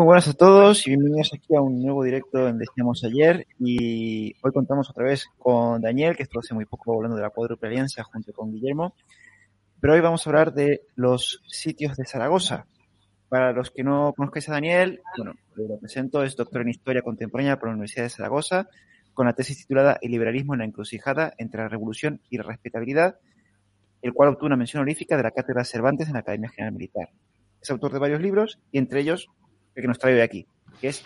Muy buenas a todos y bienvenidos aquí a un nuevo directo en Decíamos Ayer y hoy contamos otra vez con Daniel, que estuvo hace muy poco hablando de la cuádruple alianza junto con Guillermo, pero hoy vamos a hablar de los sitios de Zaragoza. Para los que no conozcáis a Daniel, bueno, lo presento, es doctor en Historia Contemporánea por la Universidad de Zaragoza, con la tesis titulada El liberalismo en la encrucijada entre la revolución y la respetabilidad, el cual obtuvo una mención honorífica de la Cátedra Cervantes en la Academia General Militar. Es autor de varios libros y entre ellos que nos trae hoy aquí, que es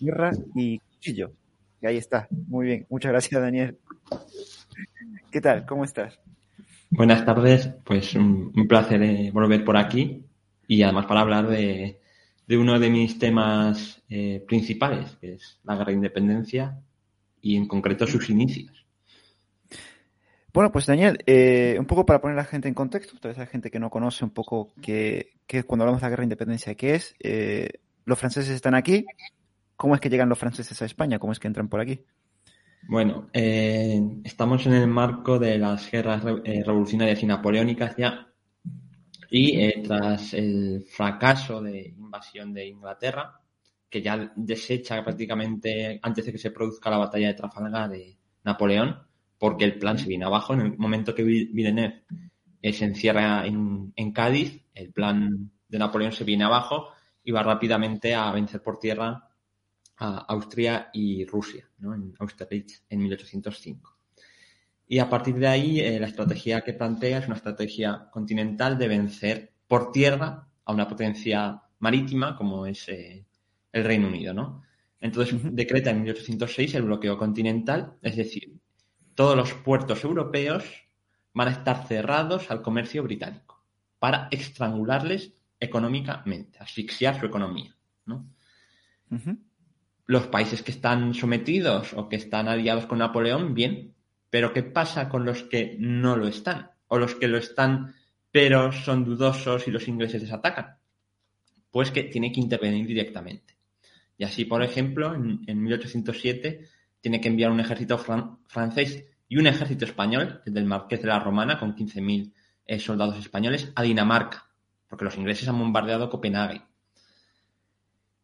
Guerra y Cuchillo. Y ahí está. Muy bien. Muchas gracias, Daniel. ¿Qué tal? ¿Cómo estás? Buenas tardes. Pues un, placer eh, volver por aquí y además para hablar de, uno de mis temas eh, principales, que es la guerra de independencia y en concreto sus inicios. Bueno, pues Daniel, eh, un poco para poner a la gente en contexto, vez hay gente que no conoce un poco qué, es cuando hablamos de la guerra de independencia, qué es los franceses están aquí. ¿Cómo es que llegan los franceses a España? ¿Cómo es que entran por aquí? Bueno, eh, estamos en el marco de las guerras eh, revolucionarias y napoleónicas ya. Y eh, tras el fracaso de invasión de Inglaterra, que ya desecha prácticamente antes de que se produzca la batalla de Trafalgar de Napoleón, porque el plan se viene abajo. En el momento que Villeneuve se encierra en, en Cádiz, el plan de Napoleón se viene abajo iba rápidamente a vencer por tierra a Austria y Rusia, ¿no? en Austerlitz en 1805. Y a partir de ahí, eh, la estrategia que plantea es una estrategia continental de vencer por tierra a una potencia marítima como es eh, el Reino Unido. ¿no? Entonces, decreta en 1806 el bloqueo continental, es decir, todos los puertos europeos van a estar cerrados al comercio británico para estrangularles económicamente, asfixiar su economía. ¿no? Los países que están sometidos o que están aliados con Napoleón, bien, pero ¿qué pasa con los que no lo están? O los que lo están pero son dudosos y los ingleses les atacan. Pues que tiene que intervenir directamente. Y así, por ejemplo, en, 1807 tiene que enviar un ejército francés y un ejército español, el del Marqués de la Romana, con 15.000 eh, soldados españoles, a Dinamarca porque los ingleses han bombardeado Copenhague.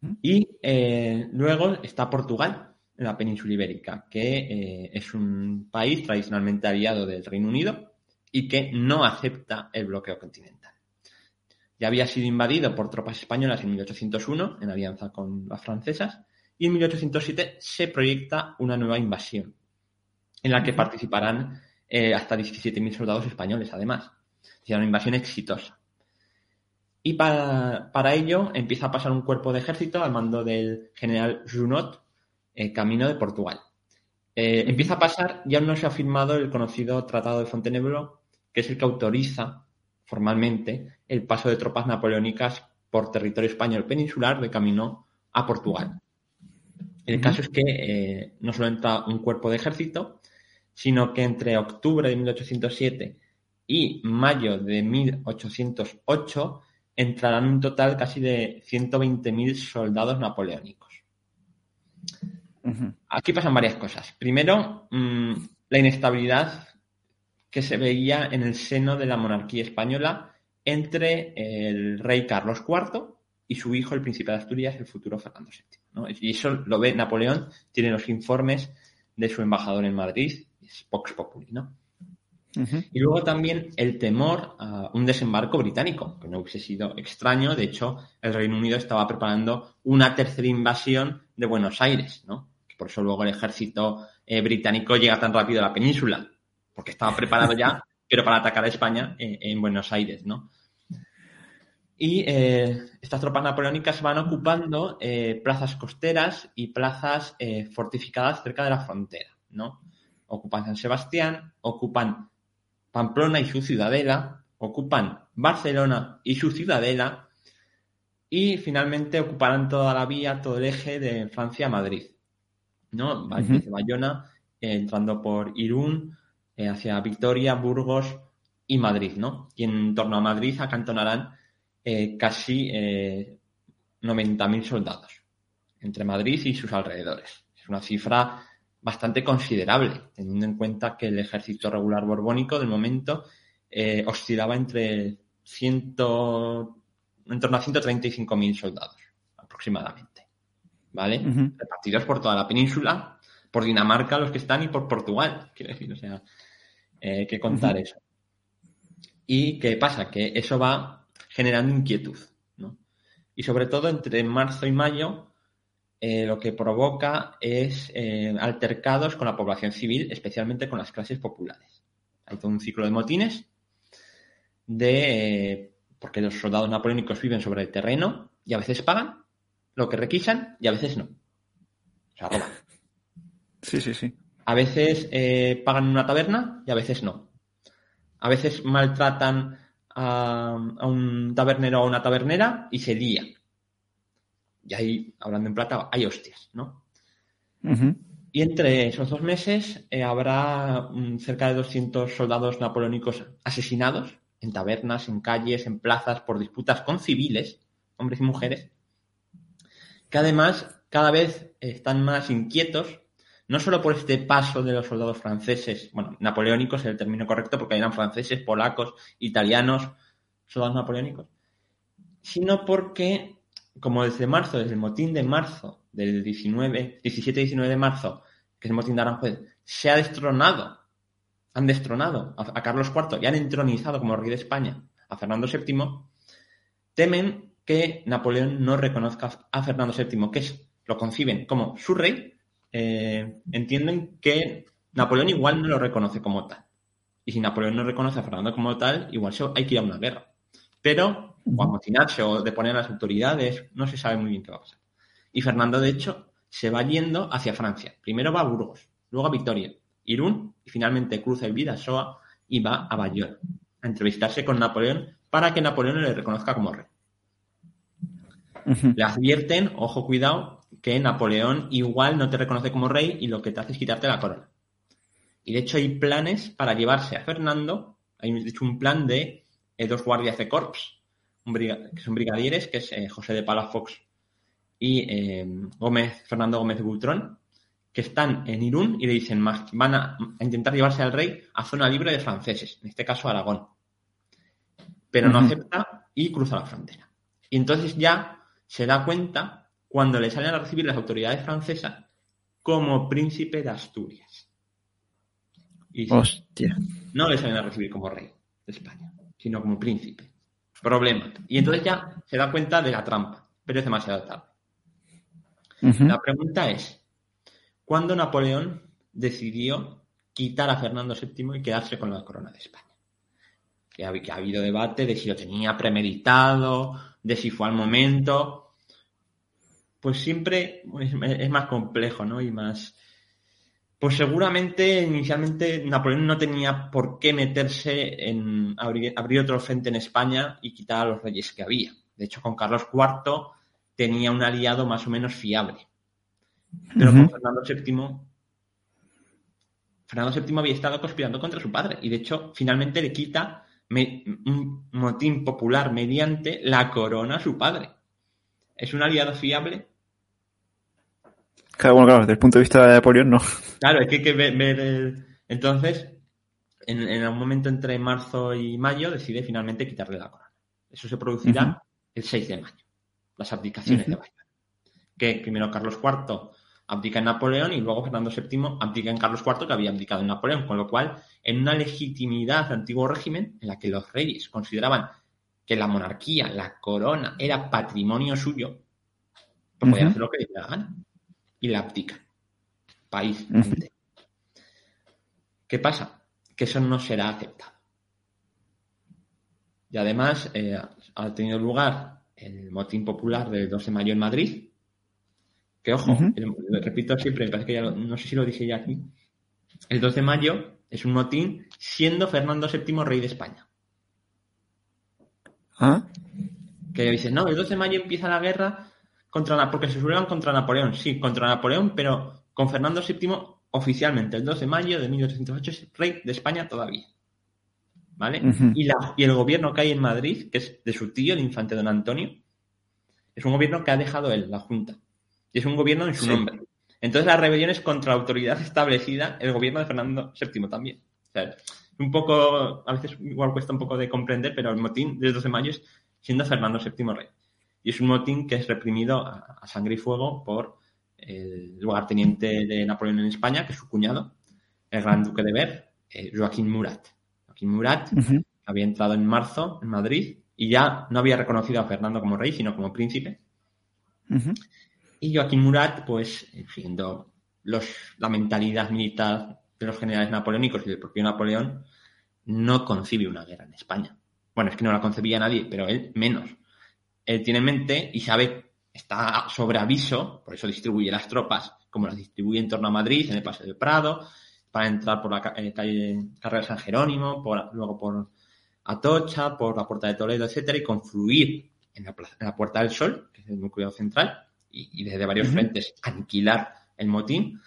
¿Mm? Y eh, luego está Portugal, en la península ibérica, que eh, es un país tradicionalmente aliado del Reino Unido y que no acepta el bloqueo continental. Ya había sido invadido por tropas españolas en 1801, en alianza con las francesas, y en 1807 se proyecta una nueva invasión, en la que participarán eh, hasta 17.000 soldados españoles, además. Será una invasión exitosa. Y para, ello empieza a pasar un cuerpo de ejército al mando del general Junot, eh, camino de Portugal. Eh, empieza a pasar, ya no se ha firmado el conocido Tratado de Fontainebleau, que es el que autoriza formalmente el paso de tropas napoleónicas por territorio español peninsular de camino a Portugal. El caso es que eh, no solo entra un cuerpo de ejército, sino que entre octubre de 1807 y mayo de 1808 entrarán un total casi de 120.000 soldados napoleónicos. Aquí pasan varias cosas. Primero, mm, la inestabilidad que se veía en el seno de la monarquía española entre el rey Carlos IV y su hijo, el príncipe de Asturias, el futuro Fernando VII. Y eso lo ve Napoleón, tiene los informes de su embajador en Madrid, es Vox Populi, ¿no? Y luego también el temor a un desembarco británico, que no hubiese sido extraño. De hecho, el Reino Unido estaba preparando una tercera invasión de Buenos Aires, ¿no? Por eso luego el ejército eh, británico llega tan rápido a la península, porque estaba preparado ya, pero para atacar a España eh, en Buenos Aires, ¿no? Y eh, estas tropas napoleónicas van ocupando plazas costeras y plazas fortificadas cerca de la frontera, ¿no? Ocupan San Sebastián, ocupan Pamplona y su ciudadela, ocupan Barcelona y su ciudadela, y finalmente ocuparán toda la vía, todo el eje de Francia a Madrid. ¿no? Bayona, eh, entrando por Irún, eh, hacia Victoria, Burgos y Madrid, ¿no? Y en torno a Madrid acantonarán eh, casi 90.000 soldados entre Madrid y sus alrededores. Es una cifra bastante considerable, teniendo en cuenta que el ejército regular borbónico del momento eh, oscilaba entre ciento, en torno a 135.000 soldados aproximadamente, ¿vale? Repartidos por toda la península, por Dinamarca los que están y por Portugal, quiero decir, o sea, hay que contar eso. ¿Y qué pasa? Que eso va generando inquietud, ¿no? Y sobre todo entre marzo y mayo eh, lo que provoca es eh, altercados con la población civil, especialmente con las clases populares. Hay todo un ciclo de motines de eh, porque los soldados napoleónicos viven sobre el terreno y a veces pagan lo que requisan y a veces no. O sea, roban. Sí, sí, sí. A veces pagan en una taberna y a veces no. A veces maltratan a, a un tabernero o a una tabernera y se lía y ahí, hablando en plata, hay hostias, ¿no? Y entre esos dos meses eh, habrá mm, cerca de 200 soldados napoleónicos asesinados en tabernas, en calles, en plazas, por disputas con civiles, hombres y mujeres, que además cada vez están más inquietos, no solo por este paso de los soldados franceses, bueno, napoleónicos es el término correcto porque eran franceses, polacos, italianos, soldados napoleónicos, sino porque como desde marzo, desde el motín de marzo, del 19, 17-19 de marzo, que es el motín de Aranjuez, se ha destronado, han destronado a, Carlos IV y han entronizado como rey de España a Fernando VII, temen que Napoleón no reconozca a Fernando VII, que lo conciben como su rey, eh, entienden que Napoleón igual no lo reconoce como tal. Y si Napoleón no reconoce a Fernando como tal, igual hay que ir a una guerra. Pero o amotinarse o de poner a las autoridades, no se sabe muy bien qué va a pasar. Y Fernando, de hecho, se va yendo hacia Francia. Primero va a Burgos, luego a Victoria, Irún y finalmente cruza el Vidasoa y va a Bayonne a entrevistarse con Napoleón para que Napoleón le reconozca como rey. Le advierten, ojo, cuidado, que Napoleón igual no te reconoce como rey y lo que te hace es quitarte la corona. Y de hecho hay planes para llevarse a Fernando, hay hecho un plan de eh, dos guardias de corps que son brigadieres, que es eh, José de Palafox y eh, Gómez, Fernando Gómez de Bultrón, que están en Irún y le dicen, van a, intentar llevarse al rey a zona libre de franceses, en este caso Aragón. Pero no acepta y cruza la frontera. Y entonces ya se da cuenta cuando le salen a recibir las autoridades francesas como príncipe de Asturias. Y Hostia. No le salen a recibir como rey de España, sino como príncipe. Problema. Y entonces ya se da cuenta de la trampa, pero es demasiado tarde. La pregunta es, ¿cuándo Napoleón decidió quitar a Fernando VII y quedarse con la corona de España? Que ha, que ha habido debate de si lo tenía premeditado, de si fue al momento. Pues siempre es, más complejo, ¿no? Y más, pues seguramente inicialmente Napoleón no tenía por qué meterse en abrir, otro frente en España y quitar a los reyes que había. De hecho, con Carlos IV tenía un aliado más o menos fiable. Pero con Fernando VII, Fernando VII había estado conspirando contra su padre y de hecho finalmente le quita un motín popular mediante la corona a su padre. ¿Es un aliado fiable? Claro, bueno, claro, desde el punto de vista de Napoleón, no. Claro, es que hay que ver. Entonces, en, en un momento entre marzo y mayo, decide finalmente quitarle la corona. Eso se producirá el 6 de mayo, las abdicaciones de Bayona. Que primero Carlos IV abdica en Napoleón y luego Fernando VII abdica en Carlos IV, que había abdicado en Napoleón, con lo cual, en una legitimidad del antiguo régimen, en la que los reyes consideraban que la monarquía, la corona, era patrimonio suyo, pues podían hacer lo que les gana. Y la abdica. País. ¿Qué pasa? Que eso no será aceptado. Y además eh, ha tenido lugar el motín popular del 12 de mayo en Madrid, que ojo, lo repito siempre, me parece que ya no sé si lo dije ya aquí. El 12 de mayo es un motín siendo Fernando VII rey de España. ¿Ah? Que dices, no, el 12 de mayo empieza la guerra contra porque se subieron contra Napoleón. Sí, contra Napoleón, pero con Fernando VII oficialmente. El 12 de mayo de 1808 es rey de España todavía. ¿Vale? y, la, y el gobierno que hay en Madrid, que es de su tío, el infante don Antonio, es un gobierno que ha dejado él, la Junta. Y es un gobierno en su nombre. Entonces la rebelión es contra la autoridad establecida, el gobierno de Fernando VII también. O sea, un poco, a veces igual cuesta un poco de comprender, pero el motín del 12 de mayo es siendo Fernando VII rey. Y es un motín que es reprimido a, sangre y fuego por el lugarteniente de Napoleón en España, que es su cuñado, el gran duque de Ber, eh, Joaquín Murat. Joaquín Murat había entrado en marzo en Madrid y ya no había reconocido a Fernando como rey, sino como príncipe. Y Joaquín Murat, pues, siguiendo los, la mentalidad militar de los generales napoleónicos y del propio Napoleón, no concibe una guerra en España. Bueno, es que no la concebía nadie, pero él menos. Él tiene en mente y sabe, está sobre aviso, por eso distribuye las tropas, como las distribuye en torno a Madrid, en el Paseo del Prado, para entrar por la calle Carrera San Jerónimo, por, luego por Atocha, por la Puerta de Toledo, etcétera, y confluir en la, en la Puerta del Sol, que es el núcleo central, y, desde varios frentes aniquilar el motín,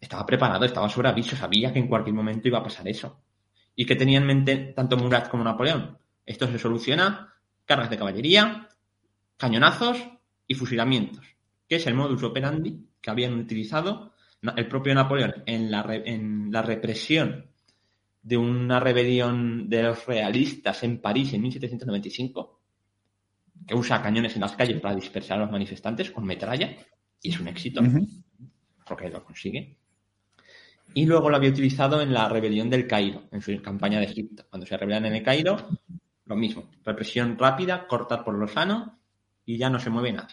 estaba preparado, estaba sobre aviso, sabía que en cualquier momento iba a pasar eso. ¿Y que tenía en mente tanto Murat como Napoleón? Esto se soluciona, cargas de caballería, cañonazos y fusilamientos, que es el modus operandi que habían utilizado el propio Napoleón en la, en la represión de una rebelión de los realistas en París en 1795, que usa cañones en las calles para dispersar a los manifestantes con metralla, y es un éxito, porque lo consigue. Y luego lo había utilizado en la rebelión del Cairo, en su campaña de Egipto. Cuando se rebelan en el Cairo, lo mismo, represión rápida, cortar por lo sano, y ya no se mueve nada.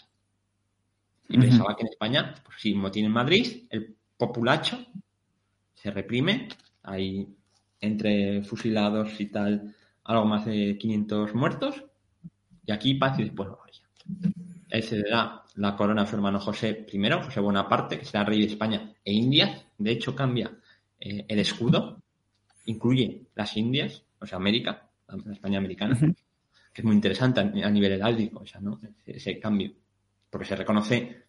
Y pensaba que en España, pues sí, motín en Madrid, el populacho se reprime, hay entre fusilados y tal, algo más de 500 muertos, y aquí paz y después gloria. Él se le da la corona a su hermano José I, José Bonaparte, que será rey de España e Indias. De hecho, cambia eh, el escudo, incluye las Indias, o sea, América, la España americana, que es muy interesante a, nivel heráldico, o sea, ¿no? ese, cambio, porque se reconoce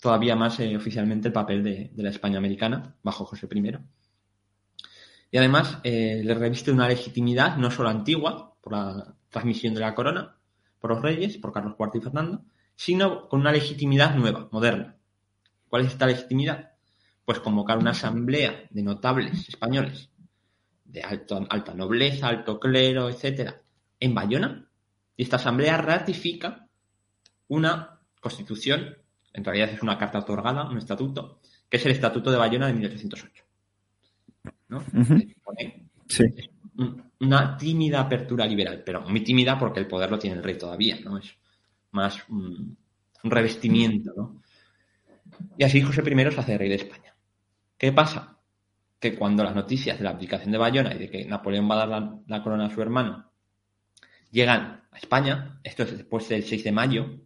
todavía más eh, oficialmente el papel de, la España americana bajo José I. Y además eh, le reviste una legitimidad no solo antigua, por la transmisión de la corona, por los reyes, por Carlos IV y Fernando, sino con una legitimidad nueva, moderna. ¿Cuál es esta legitimidad? Pues convocar una asamblea de notables españoles, de alto, alta nobleza, alto clero, etcétera, en Bayona, y esta asamblea ratifica una constitución, en realidad es una carta otorgada, un estatuto, que es el Estatuto de Bayona de 1808. ¿no? Sí una tímida apertura liberal, pero muy tímida porque el poder lo tiene el rey todavía, ¿no? Es más un, revestimiento, ¿no? Y así José I se hace rey de España. ¿Qué pasa? Que cuando las noticias de la abdicación de Bayona y de que Napoleón va a dar la, corona a su hermano llegan a España, esto es después del 6 de mayo,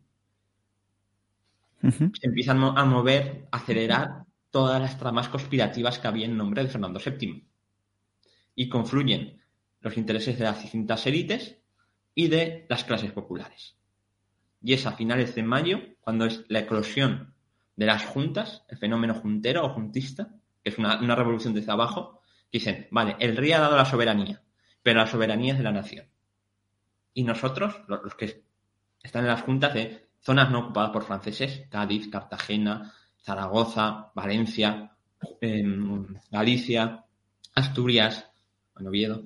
se empiezan a mover, a acelerar todas las tramas conspirativas que había en nombre de Fernando VII. Y confluyen los intereses de las distintas élites y de las clases populares. Y es a finales de mayo cuando es la eclosión de las juntas, el fenómeno juntero o juntista, que es una, revolución desde abajo, dicen, vale, el rey ha dado la soberanía pero la soberanía es de la nación. Y nosotros, los que están en las juntas de zonas no ocupadas por franceses, Cádiz, Cartagena, Zaragoza, Valencia, em, Galicia, Asturias, Oviedo,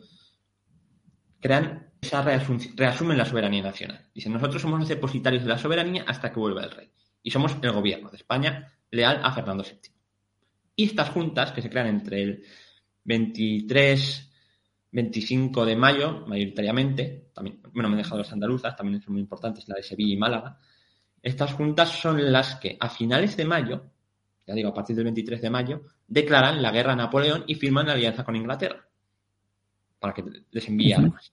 crean esa reasumen la soberanía nacional. Dicen, nosotros somos los depositarios de la soberanía hasta que vuelva el rey. Y somos el gobierno de España leal a Fernando VII. Y estas juntas, que se crean entre el 23, 25 de mayo, mayoritariamente, también, bueno, me he dejado las andaluzas, también son muy importantes, la de Sevilla y Málaga. Estas juntas son las que a finales de mayo, ya digo, a partir del 23 de mayo, declaran la guerra a Napoleón y firman la alianza con Inglaterra para que les envíe armas.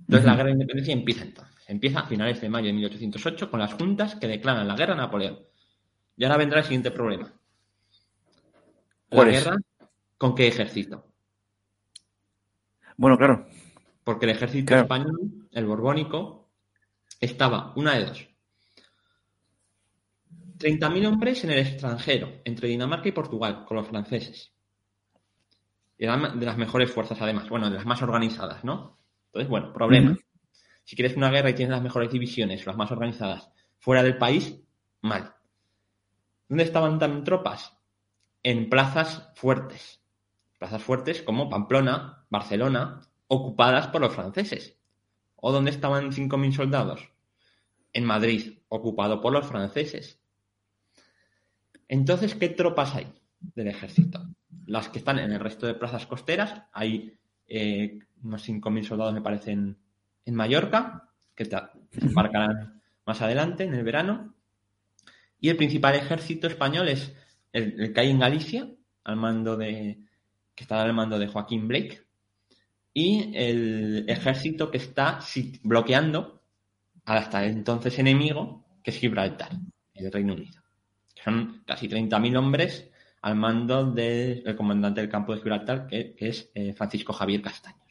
Entonces la guerra de independencia empieza entonces. Empieza a finales de mayo de 1808 con las juntas que declaran la guerra a Napoleón. Y ahora vendrá el siguiente problema. ¿La guerra con qué ejército? Bueno, claro. Porque el ejército español, el borbónico, estaba una de dos. 30.000 hombres en el extranjero, entre Dinamarca y Portugal, con los franceses. Y eran de las mejores fuerzas, además. Bueno, de las más organizadas, ¿no? Entonces, bueno, problema. Si quieres una guerra y tienes las mejores divisiones, las más organizadas, fuera del país, mal. ¿Dónde estaban también tropas? En plazas fuertes. Plazas fuertes como Pamplona, Barcelona, ocupadas por los franceses. ¿O dónde estaban 5.000 soldados? En Madrid, ocupado por los franceses. Entonces, ¿qué tropas hay del ejército? Las que están en el resto de plazas costeras, hay eh, unos 5.000 soldados, me parecen, en Mallorca, que se embarcarán más adelante, en el verano. Y el principal ejército español es el, que hay en Galicia, al mando de, que está al mando de Joaquín Blake, y el ejército que está bloqueando hasta el entonces enemigo, que es Gibraltar, el Reino Unido. son casi 30.000 hombres al mando del comandante del campo de Gibraltar, que, es eh, Francisco Javier Castaños.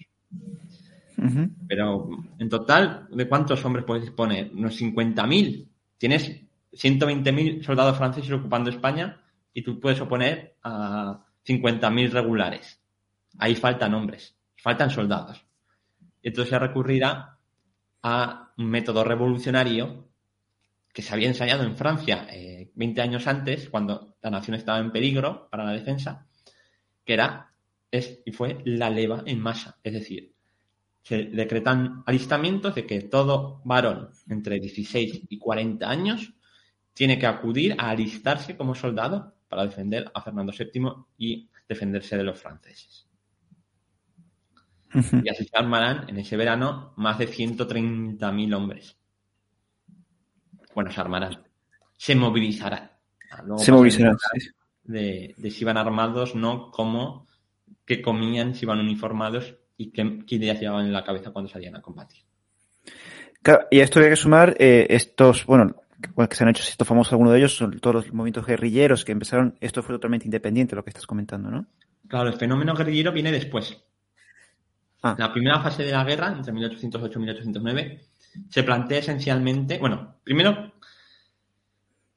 Pero en total, ¿de cuántos hombres puedes disponer? Unos 50.000. Tienes 120.000 soldados franceses ocupando España y tú puedes oponer a 50.000 regulares. Ahí faltan hombres, faltan soldados. Entonces se recurrirá a un método revolucionario que se había ensayado en Francia 20 eh, años antes, cuando la nación estaba en peligro para la defensa, que era es, y fue la leva en masa. Es decir, se decretan alistamientos de que todo varón entre 16 y 40 años tiene que acudir a alistarse como soldado para defender a Fernando VII y defenderse de los franceses. Y así se armarán en ese verano más de 130.000 hombres. Bueno, se armarán. Se movilizarán. se movilizarán. De, de, si iban armados, no como que comían, si iban uniformados y qué, ideas llevaban en la cabeza cuando salían a combatir. Claro, y a esto hay que sumar eh, estos, bueno, que se han hecho estos famosos, algunos de ellos son todos los movimientos guerrilleros que empezaron, esto fue totalmente independiente lo que estás comentando, ¿no? Claro, el fenómeno guerrillero viene después. Ah. La primera fase de la guerra, entre 1808 y 1809, se plantea esencialmente, bueno, primero,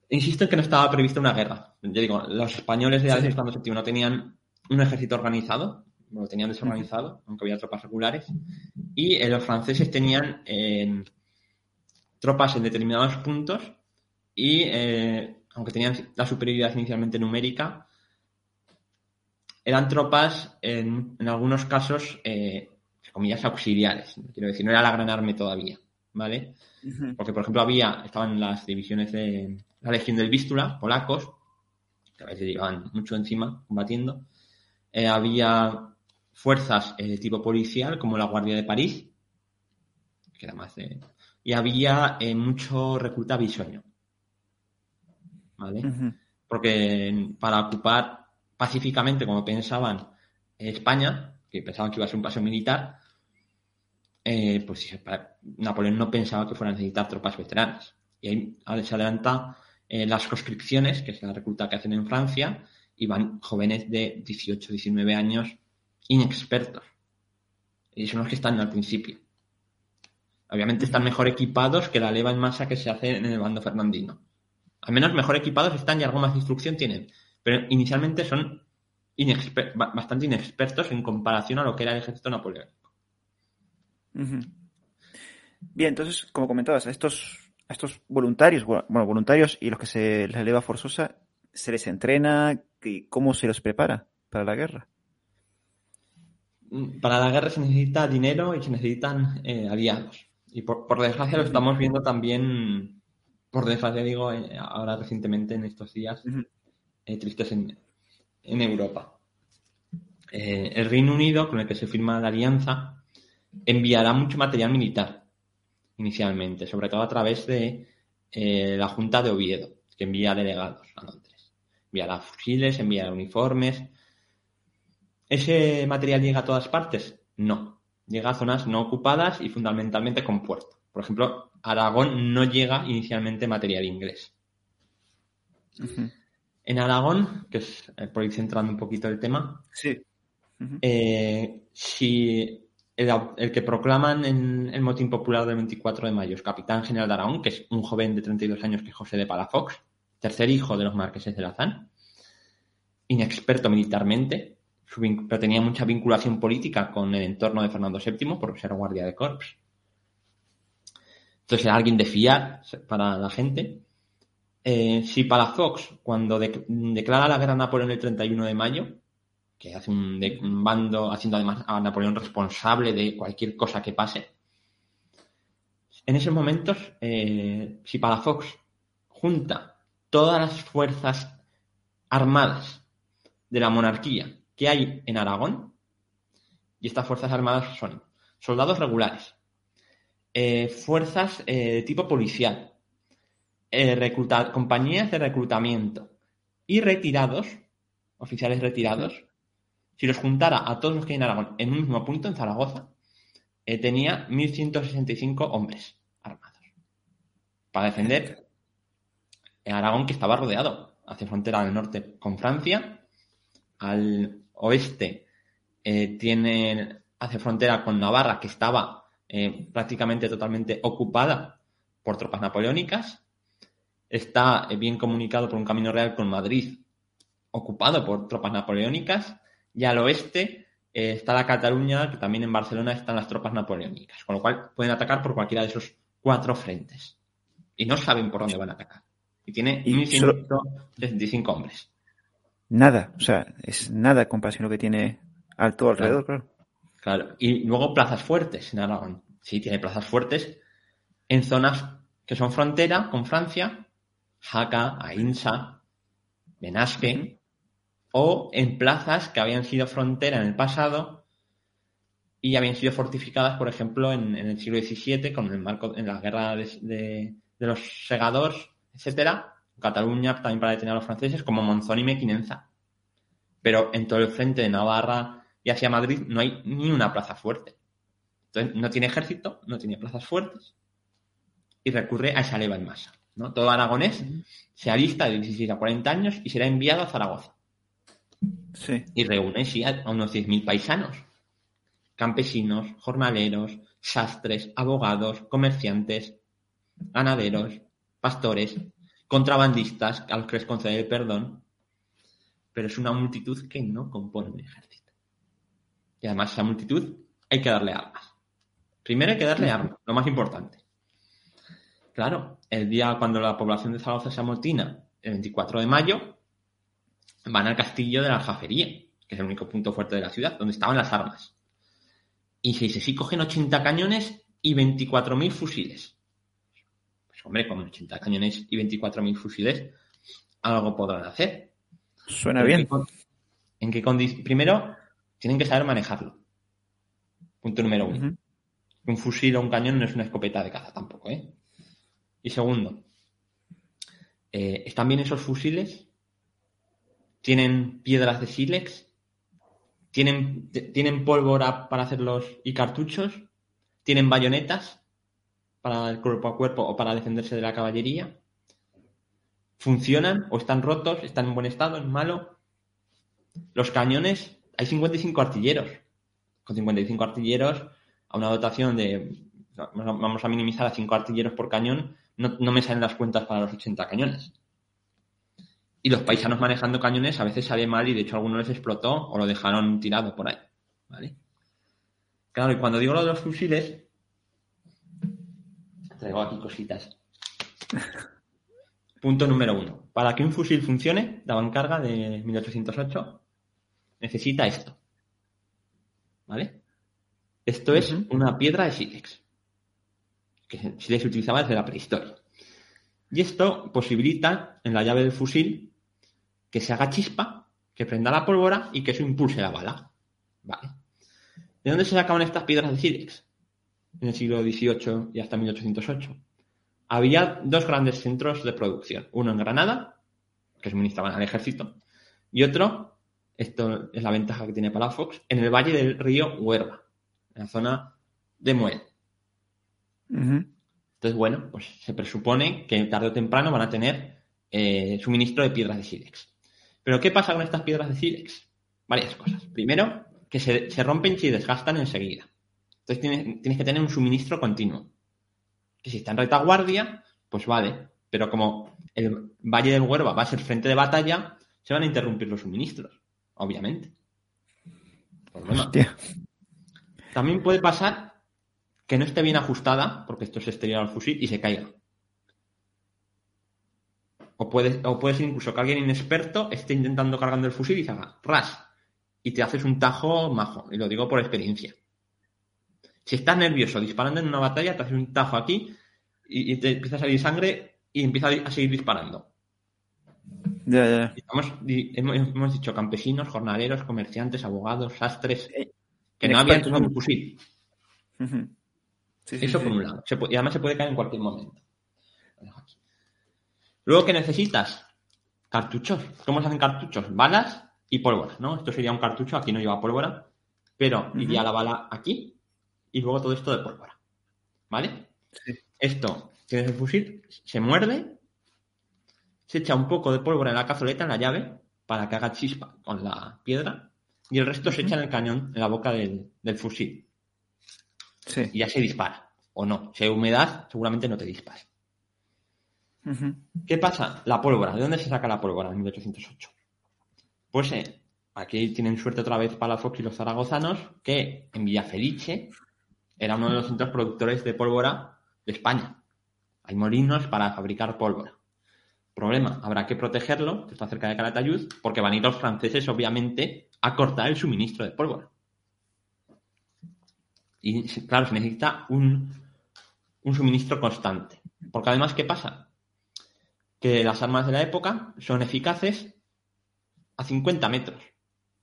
insisto en que no estaba prevista una guerra. Yo digo, los españoles de Alejandro VII no tenían un ejército organizado, lo tenían desorganizado, aunque había tropas regulares, y eh, los franceses tenían eh, tropas en determinados puntos y, eh, aunque tenían la superioridad inicialmente numérica, eran tropas en, algunos casos, comillas, auxiliares. Quiero decir, no era la gran arma todavía, ¿vale? Porque, por ejemplo, había, estaban las divisiones de la Legión del Vístula, polacos, que a veces llevaban mucho encima combatiendo. había fuerzas de tipo policial, como la Guardia de París, que era más de... Y había eh, mucho recluta bisoño. ¿Vale? Porque para ocupar pacíficamente, como pensaban España, que pensaban que iba a ser un paso militar, eh, pues Napoleón no pensaba que fueran a necesitar tropas veteranas. Y ahí se adelanta eh, las conscripciones, que es la recluta que hacen en Francia, y van jóvenes de 18, 19 años inexpertos. Y son los que están al principio. Obviamente están mejor equipados que la leva en masa que se hace en el bando fernandino. Al menos mejor equipados están y algo más de instrucción tienen. Pero inicialmente son bastante inexpertos en comparación a lo que era el ejército napoleónico. Bien, entonces, como comentabas, a estos, estos voluntarios, bueno, voluntarios y los que se les eleva forzosa, ¿se les entrena? ¿Cómo se los prepara para la guerra? Mm, para la guerra se necesita dinero y se necesitan eh, aliados. Y por, desgracia lo estamos viendo también, por desgracia digo, eh, ahora recientemente en estos días eh, tristes en, en, Europa. el Reino Unido, con el que se firma la alianza, enviará mucho material militar inicialmente, sobre todo a través de la Junta de Oviedo, que envía delegados a Londres. Enviará fusiles, enviará uniformes, ¿Ese material llega a todas partes? No. Llega a zonas no ocupadas y fundamentalmente con puerto. Por ejemplo, Aragón no llega inicialmente material inglés. En Aragón, que es eh, por ir centrando un poquito el tema, sí. Eh, si el, que proclaman en el motín popular del 24 de mayo es capitán general de Aragón, que es un joven de 32 años que es José de Palafox, tercer hijo de los marqueses de Lazán, inexperto militarmente, pero tenía mucha vinculación política con el entorno de Fernando VII por ser guardia de corps. Entonces era alguien de fiar para la gente. Eh, si Palafox, cuando declara la guerra a Napoleón el 31 de mayo, que hace un, bando haciendo además a Napoleón responsable de cualquier cosa que pase, en esos momentos, eh, si Palafox junta todas las fuerzas armadas de la monarquía que hay en Aragón, y estas Fuerzas Armadas son soldados regulares, eh, fuerzas eh, de tipo policial, eh, compañías de reclutamiento y retirados, oficiales retirados, si los juntara a todos los que hay en Aragón en un mismo punto, en Zaragoza, tenía 1.165 hombres armados para defender Aragón que estaba rodeado hacia frontera del norte con Francia, al oeste eh, tiene, hace frontera con Navarra, que estaba eh, prácticamente totalmente ocupada por tropas napoleónicas. Está eh, bien comunicado por un camino real con Madrid, ocupado por tropas napoleónicas. Y al oeste está la Cataluña, que también en Barcelona están las tropas napoleónicas. Con lo cual pueden atacar por cualquiera de esos cuatro frentes. Y no saben por dónde van a atacar. Y tiene 1.165 hombres. Nada, o sea, es nada comparación a lo que tiene al todo alrededor, claro. claro. y luego plazas fuertes en Aragón. Sí, tiene plazas fuertes en zonas que son frontera con Francia, Jaca, Ainsa, Benasque, o en plazas que habían sido frontera en el pasado y habían sido fortificadas, por ejemplo, en, el siglo XVII con el marco en la guerra de, de los segadores, etcétera, Cataluña también para detener a los franceses, como Monzón y Mequinenza. Pero en todo el frente de Navarra y hacia Madrid no hay ni una plaza fuerte. Entonces no tiene ejército, no tiene plazas fuertes y recurre a esa leva en masa. ¿no? Todo aragonés se alista de 16 a 40 años y será enviado a Zaragoza. Sí. Y reúne sí, a unos 10.000 paisanos, campesinos, jornaleros, sastres, abogados, comerciantes, ganaderos, pastores, contrabandistas a los que les concede perdón, pero es una multitud que no compone un ejército. Y además esa multitud hay que darle armas. Primero hay que darle armas, lo más importante. Claro, el día cuando la población de Zaragoza se amotina, el 24 de mayo, van al castillo de la aljafería, que es el único punto fuerte de la ciudad, donde estaban las armas. Y se dice, sí, cogen 80 cañones y 24.000 fusiles. Pues, hombre, con 80 cañones y 24.000 fusiles, algo podrán hacer. Suena bien. ¿En qué Primero, tienen que saber manejarlo. Punto número uno. Un fusil o un cañón no es una escopeta de caza tampoco, ¿eh? Y segundo, eh, ¿están bien esos fusiles? ¿Tienen piedras de sílex? ¿Tienen, ¿Tienen pólvora para hacerlos y cartuchos? ¿Tienen bayonetas? Para el cuerpo a cuerpo o para defenderse de la caballería? ¿Funcionan o están rotos? ¿Están en buen estado? ¿En malo? Los cañones, hay 55 artilleros. Con 55 artilleros, a una dotación de, vamos a minimizar a 5 artilleros por cañón, no, me salen las cuentas para los 80 cañones. Y los paisanos manejando cañones a veces sale mal y de hecho algunos les explotó o lo dejaron tirado por ahí. ¿Vale? Claro, y cuando digo lo de los fusiles, traigo aquí cositas. Punto número uno. Para que un fusil funcione, la carga de 1808 necesita esto. ¿Vale? Esto es una piedra de sílex, que se utilizaba desde la prehistoria. Y esto posibilita en la llave del fusil que se haga chispa, que prenda la pólvora y que eso impulse la bala. ¿Vale? ¿De dónde se sacaban estas piedras de sílex? En el siglo XVIII y hasta 1808 había dos grandes centros de producción. Uno en Granada, que suministraban al ejército, y otro, esto es la ventaja que tiene Palafox, en el valle del río Huerva, en la zona de Muel. Entonces, bueno, pues se presupone que tarde o temprano van a tener eh, suministro de piedras de sílex. Pero, ¿qué pasa con estas piedras de sílex? Varias cosas. Primero, que se, rompen y se desgastan enseguida. Entonces, tienes que tener un suministro continuo que si está en retaguardia, pues vale. Pero como el Valle del Huerva va a ser frente de batalla, se van a interrumpir los suministros, obviamente. También puede pasar que no esté bien ajustada, porque esto es exterior al fusil, y se caiga. O puede, o puede ser incluso que alguien inexperto esté intentando cargando el fusil y se haga ras. Y te haces un tajo majo. Y lo digo por experiencia. Si estás nervioso disparando en una batalla, te haces un tajo aquí y, te empieza a salir sangre y empieza a seguir disparando. Ya, ya. hemos, dicho campesinos, jornaleros, comerciantes, abogados, sastres, eh, que no habían tomado un fusil. Eso por un lado. y además se puede caer en cualquier momento. Luego, ¿qué necesitas? Cartuchos. ¿Cómo se hacen cartuchos? Balas y pólvora, ¿no? Esto sería un cartucho, aquí no lleva pólvora, pero iría la bala aquí y luego todo esto de pólvora. ¿Vale? Esto, tienes el fusil, se muerde, se echa un poco de pólvora en la cazoleta, en la llave, para que haga chispa con la piedra, y el resto se echa en el cañón, en la boca del, fusil. Y ya se dispara. O no. Si hay humedad, seguramente no te disparas. ¿Qué pasa? La pólvora. ¿De dónde se saca la pólvora en 1808? Pues eh, aquí tienen suerte otra vez para Fox y los zaragozanos, que en Villafelice era uno de los centros productores de pólvora de España. Hay molinos para fabricar pólvora. Problema, habrá que protegerlo, que está cerca de Calatayud, porque van a ir los franceses, obviamente, a cortar el suministro de pólvora. Y claro, se necesita un, un suministro constante. Porque además, ¿qué pasa? Que las armas de la época son eficaces a 50 metros.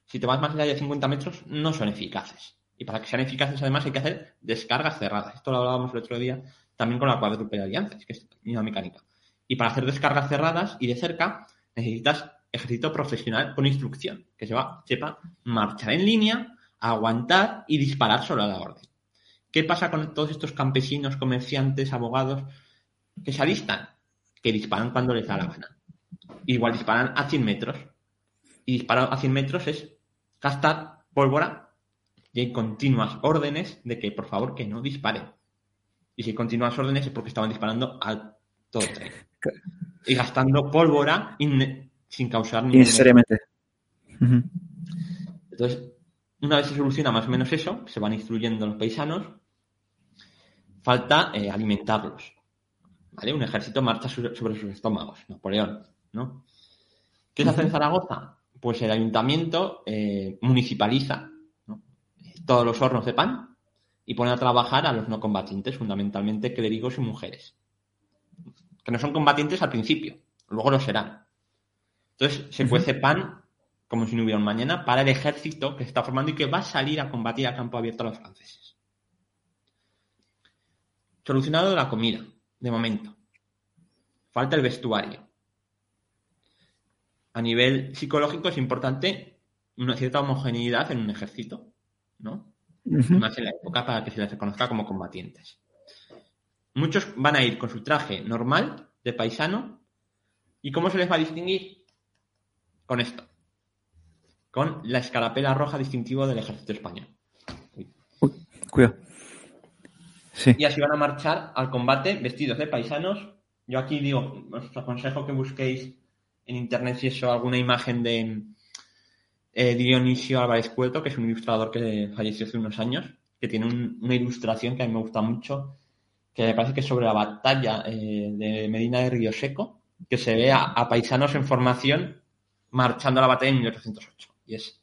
Si te vas más allá de 50 metros, no son eficaces. Y para que sean eficaces, además, hay que hacer descargas cerradas. Esto lo hablábamos el otro día también con la cuádruple alianza, que es una mecánica. Y para hacer descargas cerradas y de cerca, necesitas ejército profesional con instrucción, que sepa, sepa marchar en línea, aguantar y disparar solo a la orden. ¿Qué pasa con todos estos campesinos, comerciantes, abogados que se alistan? Que disparan cuando les da la gana. Igual disparan a 100 metros. Y disparar a 100 metros es gastar pólvora y hay continuas órdenes de que por favor que no disparen. Y si continuas órdenes es porque estaban disparando a todo tren. Y gastando pólvora sin causar ningún... Innecesariamente. Entonces, una vez se soluciona más o menos eso, se van instruyendo los paisanos, falta eh, alimentarlos. ¿Vale? Un ejército marcha sobre sus estómagos, Napoleón, ¿no? ¿Qué se hace en Zaragoza? Pues el ayuntamiento eh, municipaliza todos los hornos de pan y pone a trabajar a los no combatientes, fundamentalmente clérigos y mujeres. Que no son combatientes al principio, luego lo serán. Entonces se cuece pan como si no hubiera un mañana para el ejército que está formando y que va a salir a combatir a campo abierto a los franceses. Solucionado la comida, de momento. Falta el vestuario. A nivel psicológico es importante una cierta homogeneidad en un ejército. ¿No? Más en la época para que se les reconozca como combatientes. Muchos van a ir con su traje normal, de paisano, ¿y cómo se les va a distinguir? Con esto. Con la escarapela roja distintivo del ejército español. cuidado. Y así van a marchar al combate vestidos de paisanos. Yo aquí digo, os aconsejo que busquéis en internet si eso alguna imagen de eh, Dionisio Álvarez Cueto, que es un ilustrador que falleció hace unos años, que tiene una ilustración que a mí me gusta mucho, que me parece que es sobre la batalla eh, de Medina de Río Seco, que se ve a, paisanos en formación marchando a la batalla en 1808. Y es,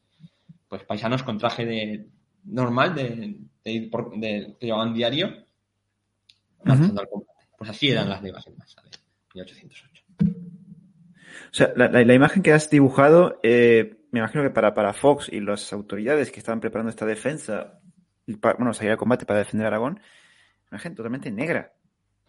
pues, paisanos con traje de normal de, de, de que llevaban diario marchando al combate. Pues así eran las levas en masa de 1808. O sea, la, imagen que has dibujado, eh, me imagino que para, para Fox y las autoridades que estaban preparando esta defensa, bueno, salir al combate para defender Aragón, una imagen totalmente negra.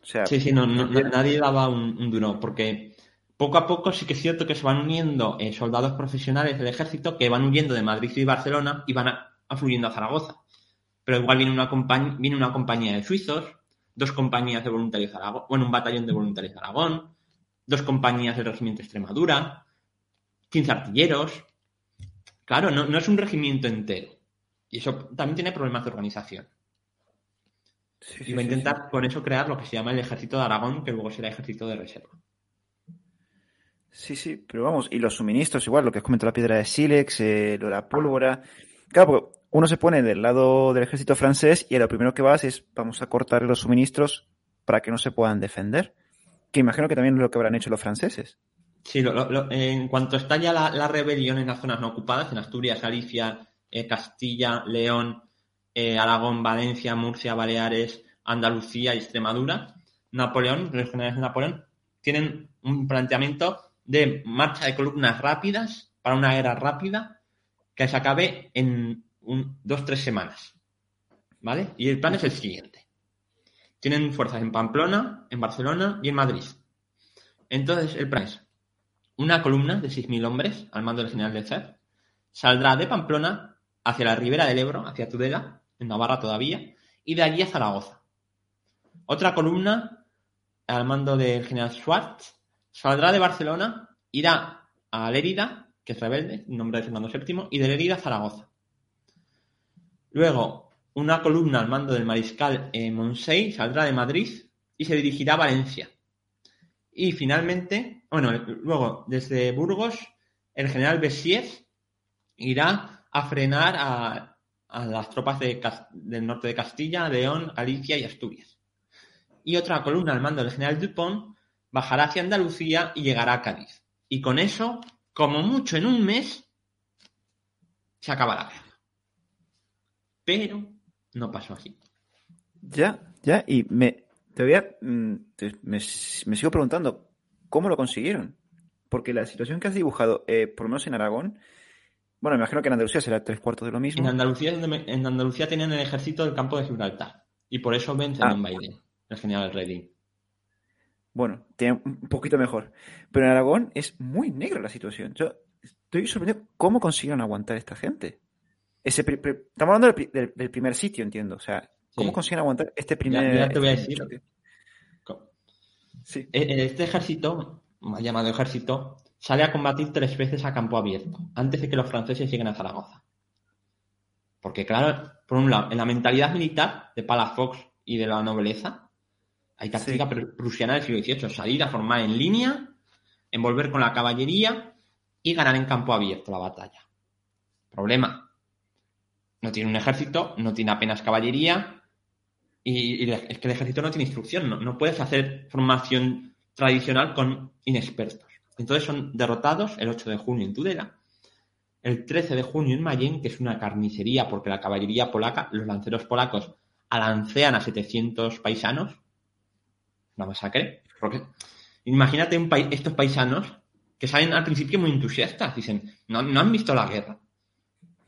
O sea, sí, sí, no, nadie daba un, duro, porque poco a poco sí que es cierto que se van uniendo eh, soldados profesionales del ejército que van huyendo de Madrid y Barcelona y van afluyendo a Zaragoza. Pero igual viene una, viene una compañía de suizos, dos compañías de voluntarios de Aragón, bueno, un batallón de voluntarios de Aragón, dos compañías del regimiento Extremadura, 15 artilleros. Claro, no, no es un regimiento entero. Y eso también tiene problemas de organización. y va a intentar con eso crear lo que se llama el ejército de Aragón, que luego será ejército de reserva. Sí, sí, pero vamos, y los suministros, igual, lo que has comentado la piedra de sílex, eh, lo de la pólvora. Claro, uno se pone del lado del ejército francés y lo primero que vas es vamos a cortar los suministros para que no se puedan defender. Que imagino que también es lo que habrán hecho los franceses. Sí, en cuanto estalla la, la, rebelión en las zonas no ocupadas, en Asturias, Galicia, eh, Castilla, León, eh, Aragón, Valencia, Murcia, Baleares, Andalucía y Extremadura, Napoleón, los generales de Napoleón, tienen un planteamiento de marcha de columnas rápidas para una guerra rápida que se acabe en un, dos, tres semanas. ¿Vale? Y el plan es el siguiente. Tienen fuerzas en Pamplona, en Barcelona y en Madrid. Entonces, el plan es una columna de 6.000 hombres al mando del general de Cer saldrá de Pamplona hacia la ribera del Ebro, hacia Tudela, en Navarra todavía, y de allí a Zaragoza. Otra columna, al mando del general Schwartz, saldrá de Barcelona, irá a Lérida, que es rebelde, nombre de Fernando VII, y de Lérida a Zaragoza. Luego, una columna al mando del mariscal eh, Monsey saldrá de Madrid y se dirigirá a Valencia. Y finalmente, bueno, luego desde Burgos, el general Bessiers irá a frenar a, las tropas del norte de Castilla, León, Galicia y Asturias. Y otra columna al mando del general Dupont bajará hacia Andalucía y llegará a Cádiz. Y con eso, como mucho en un mes, se acaba la guerra. Pero no pasó así. Ya, ya, y me todavía mm, me, sigo preguntando cómo lo consiguieron. Porque la situación que has dibujado, eh, por lo menos en Aragón, bueno, me imagino que en Andalucía será tres cuartos de lo mismo. En Andalucía, en Andalucía tenían el ejército del campo de Gibraltar. Y por eso vencen ah. en Biden, el general Redding. Bueno, tiene un poquito mejor. Pero en Aragón es muy negra la situación. Yo estoy sorprendido cómo consiguieron aguantar esta gente. Ese estamos hablando del, primer sitio, entiendo. O sea, ¿cómo consiguen aguantar este primer. Ya, te voy a decir. Sí. E, este ejército, mal llamado ejército, sale a combatir tres veces a campo abierto, antes de que los franceses lleguen a Zaragoza. Porque, claro, por un lado, en la mentalidad militar de Palafox y de la nobleza, hay táctica prusiana del siglo XVIII, salir a formar en línea, envolver con la caballería y ganar en campo abierto la batalla. Problema. No tiene un ejército, no tiene apenas caballería y, es que el ejército no tiene instrucción, no, no puedes hacer formación tradicional con inexpertos. Entonces son derrotados el 8 de junio en Tudela, el 13 de junio en Mayen, que es una carnicería porque la caballería polaca, los lanceros polacos, alancean a 700 paisanos. Una masacre. Porque imagínate un estos paisanos que salen al principio muy entusiastas, dicen, no, no han visto la guerra.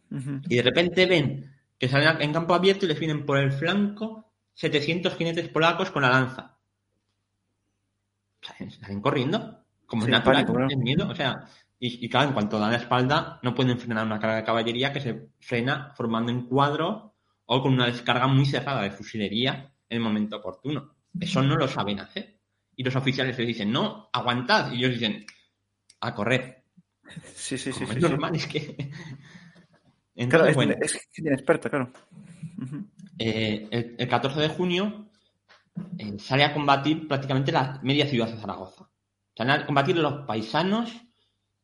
Y de repente ven que salen en campo abierto y les vienen por el flanco 700 jinetes polacos con la lanza. Salen corriendo como es natural, miedo, o sea, y, claro, en cuanto dan la espalda, no pueden frenar una carga de caballería que se frena formando en cuadro o con una descarga muy cerrada de fusilería en el momento oportuno. Eso no lo saben hacer. Y los oficiales les dicen, no, aguantad. Y ellos dicen, a correr. Sí, sí, sí. es normal, es que. claro, es, bueno, es que tiene experto, claro. Eh, el, 14 de junio eh, sale a combatir prácticamente la media ciudad de Zaragoza. Van a combatir los paisanos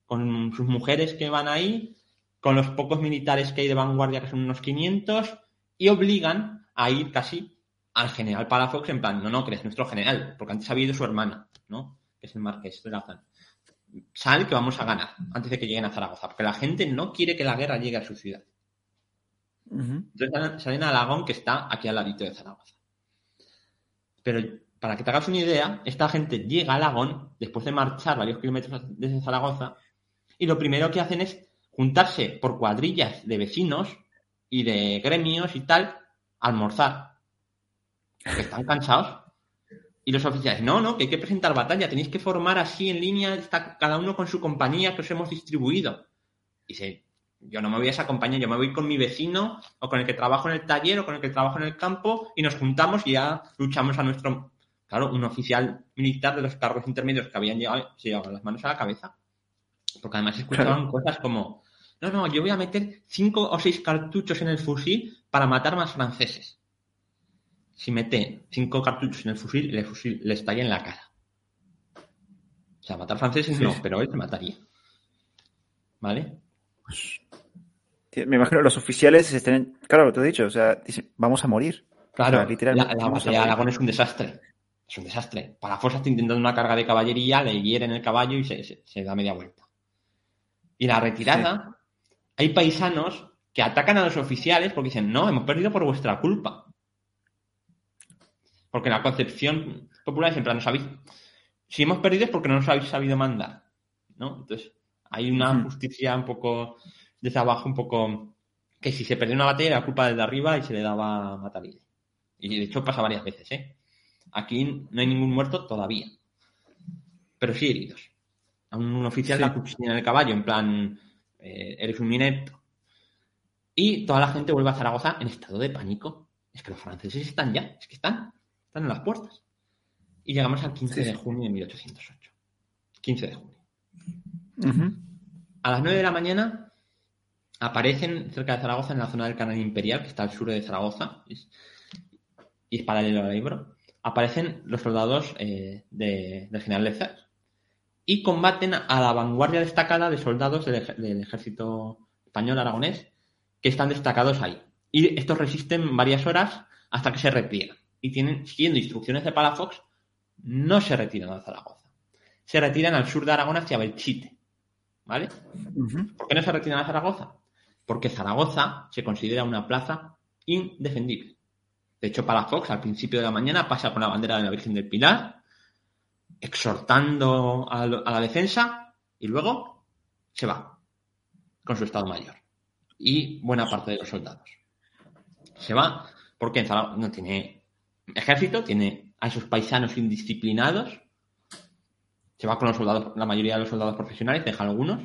con sus mujeres que van ahí, con los pocos militares que hay de vanguardia, que son unos 500, y obligan a ir casi al general Palafox en plan, no, no, que nuestro general, porque antes había ido su hermana, ¿no? Que es el marqués de Lazán. Sal que vamos a ganar antes de que lleguen a Zaragoza, porque la gente no quiere que la guerra llegue a su ciudad. Entonces salen a Alagón, que está aquí al ladito de Zaragoza. Pero para que te hagas una idea, esta gente llega a Alagón, después de marchar varios kilómetros desde Zaragoza, y lo primero que hacen es juntarse por cuadrillas de vecinos y de gremios y tal, almorzar. Que están cansados. Y los oficiales, no, no, que hay que presentar batalla, tenéis que formar así en línea, cada uno con su compañía que os hemos distribuido. Y dice, yo no me voy a esa compañía, yo me voy con mi vecino o con el que trabajo en el taller o con el que trabajo en el campo y nos juntamos y ya luchamos a nuestro... Claro, un oficial militar de los cargos intermedios que habían llegado se llevaban las manos a la cabeza. Porque además escuchaban cosas como, no, no, yo voy a meter cinco o seis cartuchos en el fusil para matar más franceses. Si mete cinco cartuchos en el fusil, el fusil le estalla en la cara. O sea, matar franceses no, pero él te mataría. ¿Vale? Me imagino los oficiales estén, claro, lo te he dicho, o sea, dicen, vamos a morir. Claro, literalmente. La, batalla de Aragón es un desastre. Es un desastre. Para Fosa está intentando una carga de caballería, le hieren el caballo y se da media vuelta. Y la retirada, hay paisanos que atacan a los oficiales porque dicen, no, hemos perdido por vuestra culpa. Porque la concepción popular es en plan, no sabéis, si hemos perdido es porque no nos habéis sabido mandar. ¿no? Entonces, hay una justicia un poco desde abajo, un poco que si se perdió una batalla era culpa del de arriba y se le daba matar. Y de hecho pasa varias veces, ¿eh? Aquí no hay ningún muerto todavía. Pero sí heridos a un oficial de la cuchilla en el caballo, en plan, eh, eres un inepto. Y toda la gente vuelve a Zaragoza en estado de pánico. Es que los franceses están ya, es que están, están en las puertas. Y llegamos al 15 de junio de 1808. 15 de junio. A las 9 de la mañana aparecen cerca de Zaragoza, en la zona del canal imperial, que está al sur de Zaragoza, y es, paralelo al Ebro, aparecen los soldados eh, del general Lezer y combaten a la vanguardia destacada de soldados del, ejército español aragonés que están destacados ahí. Y estos resisten varias horas hasta que se retiran. Y tienen, siguiendo instrucciones de Palafox, no se retiran a Zaragoza. Se retiran al sur de Aragón hacia Belchite. ¿Vale? ¿Por qué no se retiran a Zaragoza? Porque Zaragoza se considera una plaza indefendible. De hecho, Palafox al principio de la mañana pasa con la bandera de la Virgen del Pilar exhortando a, la defensa y luego se va con su Estado Mayor y buena parte de los soldados. Se va porque en Zaragoza no tiene ejército, tiene a esos paisanos indisciplinados. Se va con los soldados, la mayoría de los soldados profesionales, deja algunos.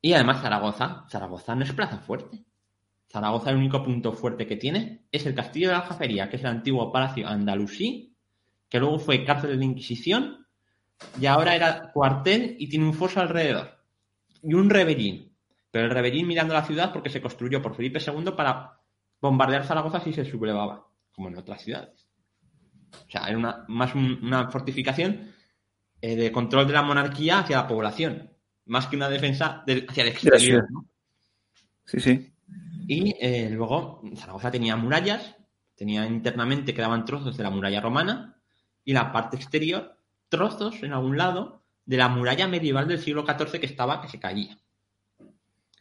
Y además Zaragoza, Zaragoza no es plaza fuerte. Zaragoza el único punto fuerte que tiene es el castillo de la Aljafería, que es el antiguo palacio andalusí que luego fue cárcel de la Inquisición y ahora era cuartel y tiene un foso alrededor. Y un rebellín. Pero el rebellín mirando la ciudad porque se construyó por Felipe II para bombardear Zaragoza si se sublevaba, como en otras ciudades. O sea, era una, más una fortificación eh, de control de la monarquía hacia la población, más que una defensa hacia el exterior. Sí, sí. Y eh, luego Zaragoza tenía murallas, tenía internamente, quedaban trozos de la muralla romana, y la parte exterior trozos en algún lado de la muralla medieval del siglo XIV que estaba, que se caía.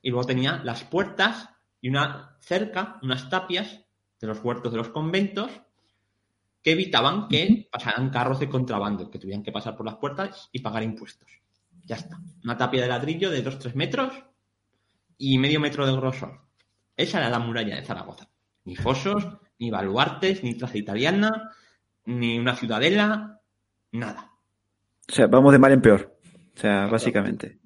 Y luego tenía las puertas y una cerca, unas tapias de los huertos de los conventos que evitaban que pasaran carros de contrabando, que tuvieran que pasar por las puertas y pagar impuestos. Ya está. Una tapia de ladrillo de 2-3 metros y medio metro de grosor. Esa era la muralla de Zaragoza. Ni fosos, ni baluartes, ni traza italiana, ni una ciudadela, nada. O sea, vamos de mal en peor. O sea, básicamente.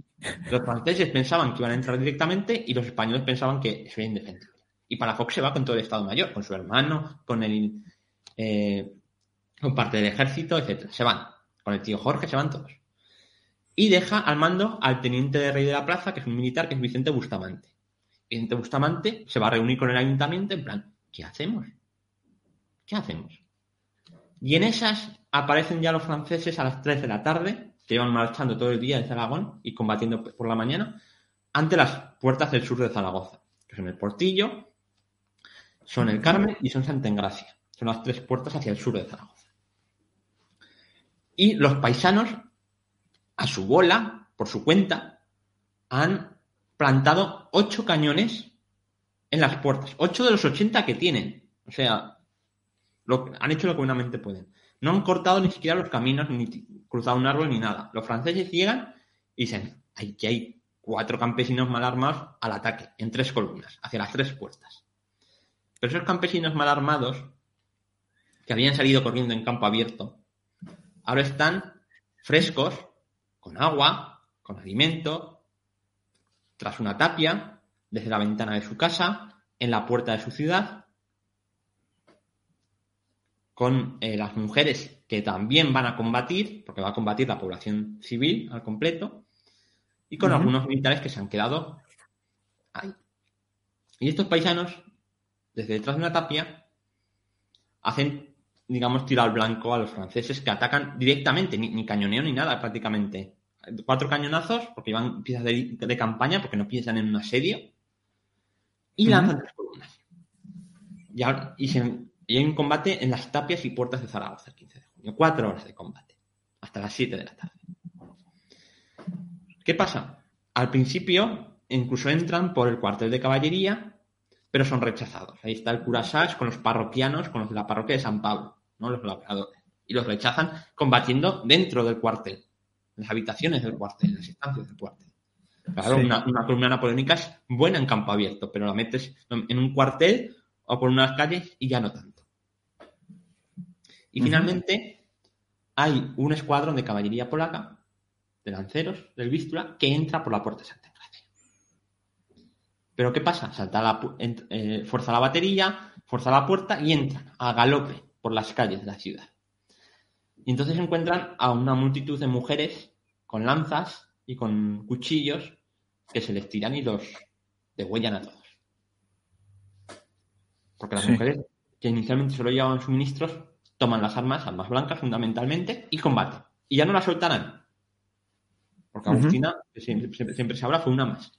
Los franceses pensaban que iban a entrar directamente y los españoles pensaban que eso era indefendible. Y para Fox se va con todo el Estado Mayor, con su hermano, con el eh, con parte del ejército, etcétera. Se van. Con el tío Jorge se van todos. Y deja al mando al teniente de rey de la plaza, que es un militar, que es Vicente Bustamante. Vicente Bustamante se va a reunir con el ayuntamiento en plan, ¿qué hacemos? ¿Qué hacemos? Y en esas aparecen ya los franceses a las 3 de la tarde, que iban marchando todo el día de Aragón y combatiendo por la mañana ante las puertas del sur de Zaragoza, que son el Portillo, son el Carmen y son Santa Engracia. Son las tres puertas hacia el sur de Zaragoza. Y los paisanos, a su bola, por su cuenta, han plantado ocho cañones en las puertas. Ocho de los ochenta que tienen. O sea, lo, han hecho lo que buenamente pueden. No han cortado ni siquiera los caminos, ni cruzado un árbol, ni nada. Los franceses llegan y dicen, aquí hay cuatro campesinos mal armados al ataque, en tres columnas, hacia las tres puertas. Pero esos campesinos mal armados, que habían salido corriendo en campo abierto, ahora están frescos, con agua, con alimento, tras una tapia, desde la ventana de su casa, en la puerta de su ciudad, con eh, las mujeres que también van a combatir, porque va a combatir la población civil al completo, y con algunos militares que se han quedado ahí. Y estos paisanos, desde detrás de una tapia, hacen, digamos, tiro al blanco a los franceses que atacan directamente, ni, cañoneo ni nada prácticamente. Cuatro cañonazos, porque iban piezas de, campaña, porque no piensan en un asedio, y lanzan tres columnas. Y, y se, y hay un combate en las tapias y puertas de Zaragoza el 15 de junio. Cuatro horas de combate. Hasta las 7 de la tarde. ¿Qué pasa? Al principio incluso entran por el cuartel de caballería, pero son rechazados. Ahí está el curasás con los parroquianos, con los de la parroquia de San Pablo, ¿no? los. Y los rechazan combatiendo dentro del cuartel, en las habitaciones del cuartel, en las estancias del cuartel. Claro, una, una, columna napoleónica es buena en campo abierto, pero la metes en un cuartel o por unas calles y ya no tanto. Y finalmente hay un escuadrón de caballería polaca, de lanceros del Vístula, que entra por la puerta de Santa Engracia. Pero ¿qué pasa? Salta la, eh, fuerza la batería, fuerza la puerta y entran a galope por las calles de la ciudad. Y entonces encuentran a una multitud de mujeres con lanzas y con cuchillos que se les tiran y los degüellan a todos. Porque las mujeres que inicialmente solo llevaban suministros toman las armas, armas blancas fundamentalmente, y combaten. Y ya no las soltarán. Porque Agustina, siempre, se habla, fue una más.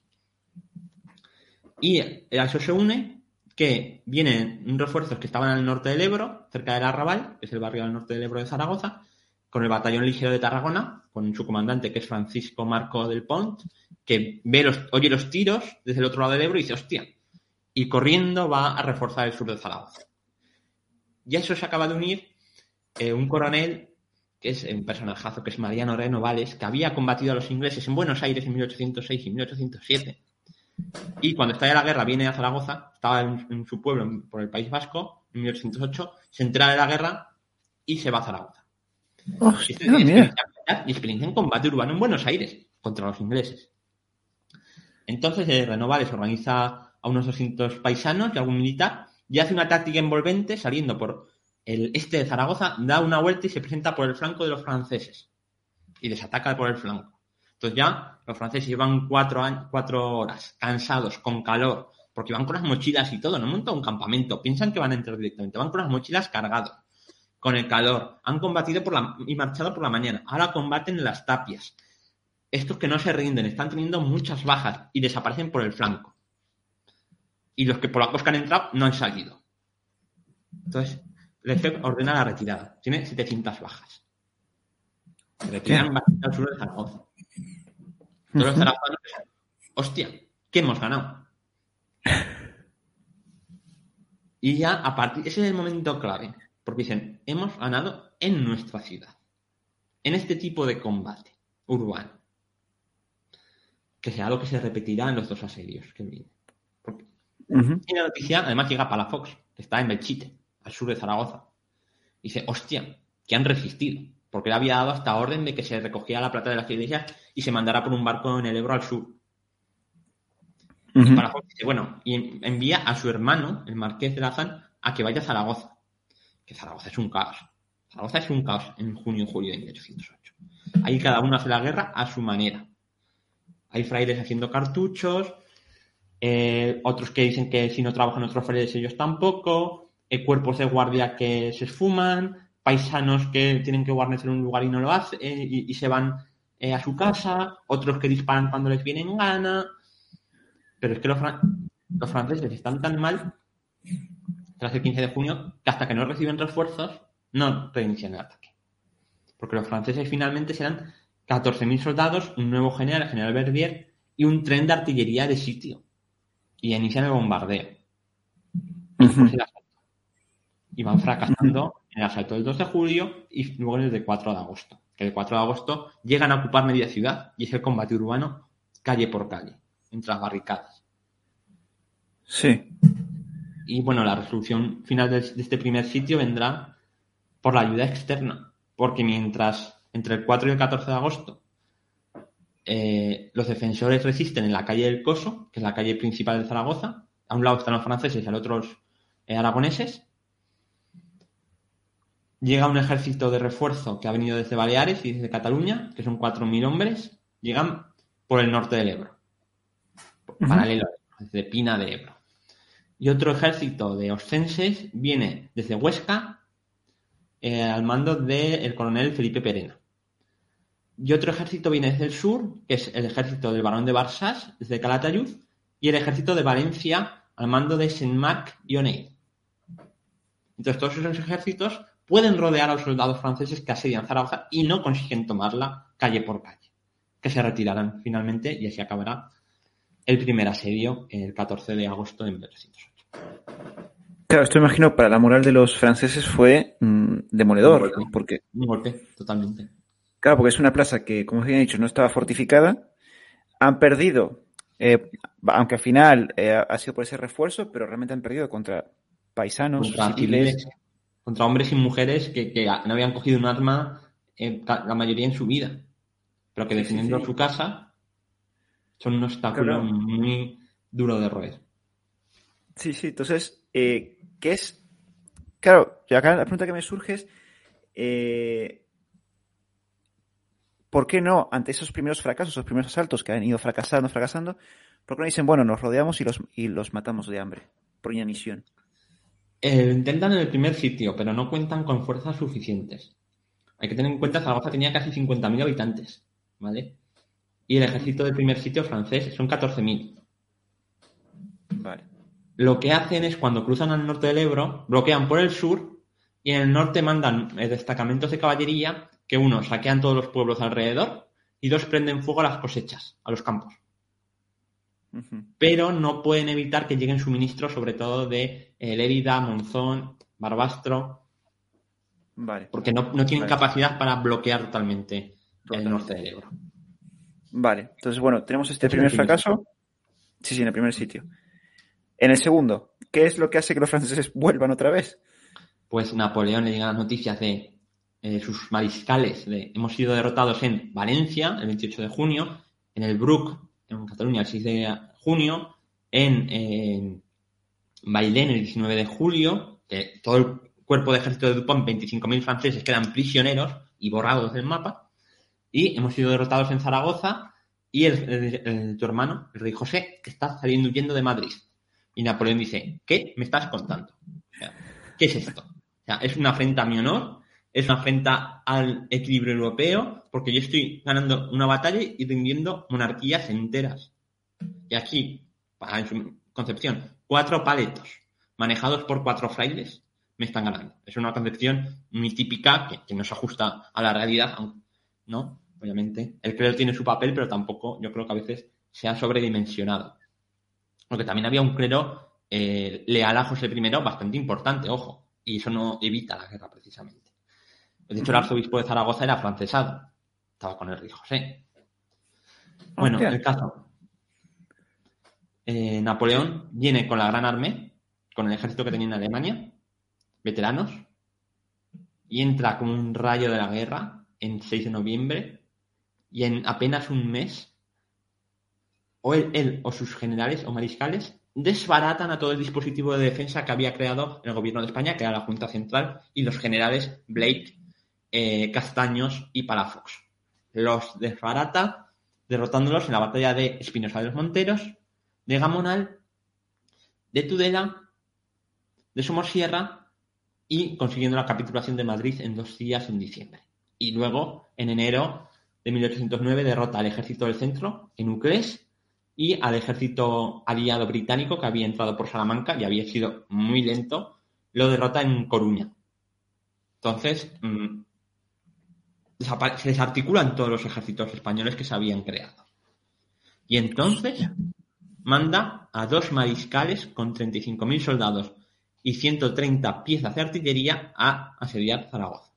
Y a eso se une que vienen refuerzos que estaban al norte del Ebro, cerca del Arrabal, que es el barrio al norte del Ebro de Zaragoza, con el batallón ligero de Tarragona, con su comandante que es Francisco Marco del Pont, que ve los, oye los tiros desde el otro lado del Ebro y dice, hostia, y corriendo va a reforzar el sur de Zaragoza. Y eso se acaba de unir eh, un coronel que es un personajazo, que es Mariano Renovales, que había combatido a los ingleses en Buenos Aires en 1806 y 1807. Y cuando estalla la guerra viene a Zaragoza, estaba en, su pueblo por el País Vasco, en 1808, se entera de la guerra y se va a Zaragoza. Y, experiencia, en combate urbano en Buenos Aires contra los ingleses. Entonces eh, Renovales organiza a unos 200 paisanos y algún militar y hace una táctica envolvente saliendo por el este de Zaragoza da una vuelta y se presenta por el flanco de los franceses y les ataca por el flanco. Entonces ya los franceses llevan cuatro, cuatro horas cansados, con calor, porque van con las mochilas y todo, no montan un campamento, piensan que van a entrar directamente, van con las mochilas cargados, con el calor, han combatido por la, y marchado por la mañana, ahora combaten en las tapias. Estos que no se rinden, están teniendo muchas bajas y desaparecen por el flanco. Y los que por la costa han entrado no han salido. Entonces, Lefebvre ordena la retirada. Tiene 700 bajas. Se retiran al sur de Zaragoza. Todos los zaragozanos hostia, ¿qué hemos ganado? Y ya a partir, ese es el momento clave, porque dicen, hemos ganado en nuestra ciudad, en este tipo de combate urbano, que sea algo que se repetirá en los dos asedios que vienen. Y la noticia además llega a Palafox, que está en Belchite al sur de Zaragoza. dice, hostia, que han resistido, porque le había dado hasta orden de que se recogía la plata de las iglesias y se mandara por un barco en el Ebro al sur. Y dice, bueno, y envía a su hermano, el marqués de Lazán, a que vaya a Zaragoza. Que Zaragoza es un caos. Zaragoza es un caos en junio y julio de 1808. Ahí cada uno hace la guerra a su manera. Hay frailes haciendo cartuchos, eh, otros que dicen que si no trabajan otros frailes ellos tampoco, eh, cuerpos de guardia que se esfuman, paisanos que tienen que guarnecer un lugar y no lo hacen, eh, y, se van eh, a su casa, otros que disparan cuando les viene en gana. Pero es que los, los franceses están tan mal tras el 15 de junio que hasta que no reciben refuerzos no reinician el ataque. Porque los franceses finalmente serán 14.000 soldados, un nuevo general, el general Verdier, y un tren de artillería de sitio. Y inician el bombardeo. Y van fracasando el asalto del 2 de julio y luego el de 4 de agosto. Que el 4 de agosto llegan a ocupar media ciudad y es el combate urbano calle por calle, entre las barricadas. Sí. Y bueno, la resolución final de, este primer sitio vendrá por la ayuda externa, porque mientras entre el 4 y el 14 de agosto eh, los defensores resisten en la calle del Coso, que es la calle principal de Zaragoza, a un lado están los franceses y al otro los eh, aragoneses, llega un ejército de refuerzo que ha venido desde Baleares y desde Cataluña, que son 4.000 hombres, llegan por el norte del Ebro, paralelo, desde Pina de Ebro. Y otro ejército de oscenses viene desde Huesca eh, al mando del coronel Felipe Perena. Y otro ejército viene desde el sur, que es el ejército del barón de Barsas, desde Calatayud, y el ejército de Valencia al mando de Saint-Marc y Oney. Entonces todos esos ejércitos pueden rodear a los soldados franceses que asedian Zaragoza y no consiguen tomarla calle por calle, que se retirarán finalmente y así acabará el primer asedio el 14 de agosto de 1308. Claro, esto imagino para la moral de los franceses fue mm, demoledor, un golpe, porque un golpe, totalmente. Claro, porque es una plaza que, como os he dicho, no estaba fortificada. Han perdido, eh, aunque al final eh, ha sido por ese refuerzo, pero realmente han perdido contra paisanos, contra civiles, contra hombres y mujeres que, no habían cogido un arma eh, la mayoría en su vida, pero que defendiendo su casa son un obstáculo muy duro de roer. Sí, sí, entonces, eh, ¿qué es? Claro, acá la pregunta que me surge es, eh, ¿por qué no, ante esos primeros fracasos, esos primeros asaltos que han ido fracasando, fracasando, por qué no dicen, bueno, nos rodeamos y los, y los matamos de hambre, por inanición? Eh, intentan en el primer sitio, pero no cuentan con fuerzas suficientes. Hay que tener en cuenta que Zaragoza tenía casi 50.000 habitantes, ¿vale? Y el ejército del primer sitio francés son 14.000. Vale. Lo que hacen es cuando cruzan al norte del Ebro, bloquean por el sur y en el norte mandan eh, destacamentos de caballería que uno saquean todos los pueblos alrededor y dos prenden fuego a las cosechas, a los campos pero no pueden evitar que lleguen suministros, sobre todo de eh, Lérida, Monzón, Barbastro, vale. porque no, tienen capacidad para bloquear totalmente el norte del Ebro. Vale, entonces bueno, tenemos este primer fracaso. Sí, sí, en el primer sitio. En el segundo, ¿qué es lo que hace que los franceses vuelvan otra vez? Pues Napoleón le llega las noticias de eh, sus mariscales de hemos sido derrotados en Valencia el 28 de junio, en el Brook en Cataluña el 6 de junio, en Bailén el 19 de julio, que todo el cuerpo de ejército de Dupont, 25.000 franceses, quedan prisioneros y borrados del mapa, y hemos sido derrotados en Zaragoza, y el, tu hermano, el rey José, que está saliendo huyendo de Madrid. Y Napoleón dice, ¿qué me estás contando? ¿Qué es esto? O sea, es una afrenta a mi honor es una afrenta al equilibrio europeo, porque yo estoy ganando una batalla y rindiendo monarquías enteras. Y aquí, para su concepción, cuatro paletos manejados por cuatro frailes me están ganando. Es una concepción muy típica que, no se ajusta a la realidad, ¿no? Obviamente, el clero tiene su papel, pero tampoco yo creo que a veces se ha sobredimensionado. Porque también había un clero eh, leal a José I bastante importante, ojo, y eso no evita la guerra precisamente. De hecho, el arzobispo de Zaragoza era francesado. Estaba con el rey José. Bueno, el caso. Eh, Napoleón viene con la Gran Armée, con el ejército que tenía en Alemania, veteranos, y entra como un rayo de la guerra en 6 de noviembre, y en apenas un mes, o él o sus generales o mariscales desbaratan a todo el dispositivo de defensa que había creado el gobierno de España, que era la Junta Central, y los generales Blake eh, Castaños y Palafox. Los desbarata derrotándolos en la batalla de Espinosa de los Monteros, de Gamonal, de Tudela, de Somosierra y consiguiendo la capitulación de Madrid en dos días en diciembre. Y luego, en enero de de 1809 derrota al ejército del centro en Uclés y al ejército aliado británico que había entrado por Salamanca y había sido muy lento, lo derrota en Coruña. Entonces, mm, se desarticulan todos los ejércitos españoles que se habían creado. Y entonces manda a dos mariscales con 35.000 soldados y 130 piezas de artillería a asediar Zaragoza.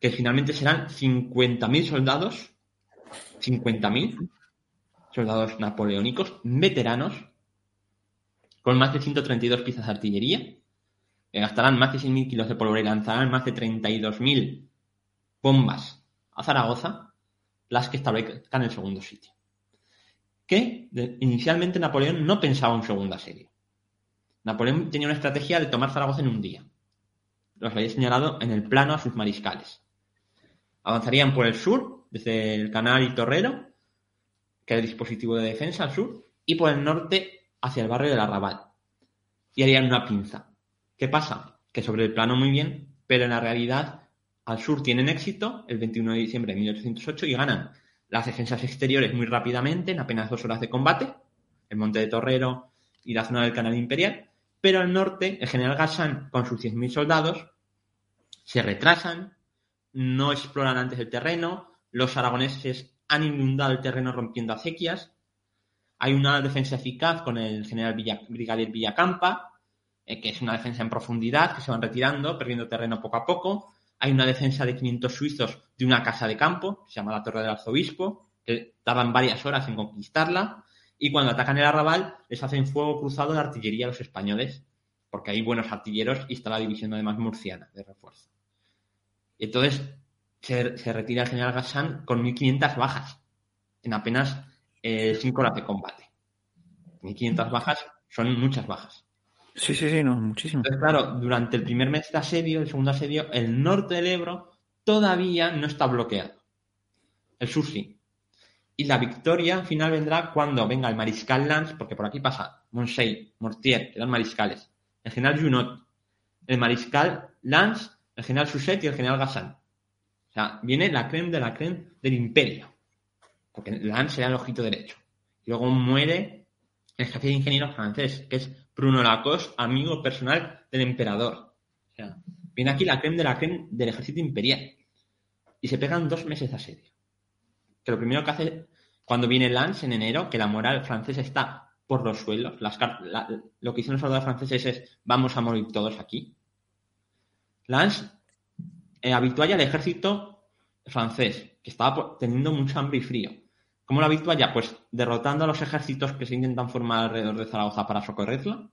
Que finalmente serán 50.000 soldados, 50.000 soldados napoleónicos, veteranos, con más de 132 piezas de artillería, que gastarán más de 6.000 kilos de pólvora y lanzarán más de 32.000 bombas a Zaragoza, las que establezcan el segundo sitio. Que inicialmente Napoleón no pensaba un segundo asedio. Napoleón tenía una estrategia de tomar Zaragoza en un día. Los había señalado en el plano a sus mariscales. Avanzarían por el sur, desde el canal y Torrero, que es el dispositivo de defensa al sur, y por el norte hacia el barrio del Arrabal. Y harían una pinza. ¿Qué pasa? Que sobre el plano muy bien, pero en la realidad al sur tienen éxito el 21 de diciembre de 1808 y ganan las defensas exteriores muy rápidamente, en apenas dos horas de combate, el Monte de Torrero y la zona del Canal Imperial, pero al norte el general Gassan con sus 100.000 soldados se retrasan, no exploran antes el terreno, los aragoneses han inundado el terreno rompiendo acequias, hay una defensa eficaz con el general brigadier Villacampa, eh, que es una defensa en profundidad, que se van retirando, perdiendo terreno poco a poco, hay una defensa de 500 suizos de una casa de campo, se llama la Torre del Arzobispo, que tardan varias horas en conquistarla, y cuando atacan el arrabal les hacen fuego cruzado de artillería a los españoles, porque hay buenos artilleros y está la división además murciana de refuerzo. Y entonces se, retira el general Gassan con 1.500 bajas en apenas 5 eh, horas de combate. 1.500 bajas son muchas bajas. Sí, sí, sí, no, muchísimo. Entonces, claro, durante el primer mes de asedio, el segundo asedio, el norte del Ebro todavía no está bloqueado. El sur sí. Y la victoria final vendrá cuando venga el mariscal Lance, porque por aquí pasa Monsey, Mortier, que eran mariscales, el general Junot, el mariscal Lance, el general Suset y el general Gassan. O sea, viene la creme de la creme del imperio. Porque Lance era el ojito derecho. Y luego muere el jefe de ingenieros francés, que es Bruno Lacoste, amigo personal del emperador. O sea, viene aquí la creme de la creme del ejército imperial. Y se pegan dos meses de asedio. Que lo primero que hace cuando viene Lance en enero, que la moral francesa está por los suelos. Lo que hicieron los soldados franceses es vamos a morir todos aquí. Lance eh, al ejército francés, que estaba teniendo mucho hambre y frío. ¿Cómo lo habitualla? Pues derrotando a los ejércitos que se intentan formar alrededor de Zaragoza para socorrerla.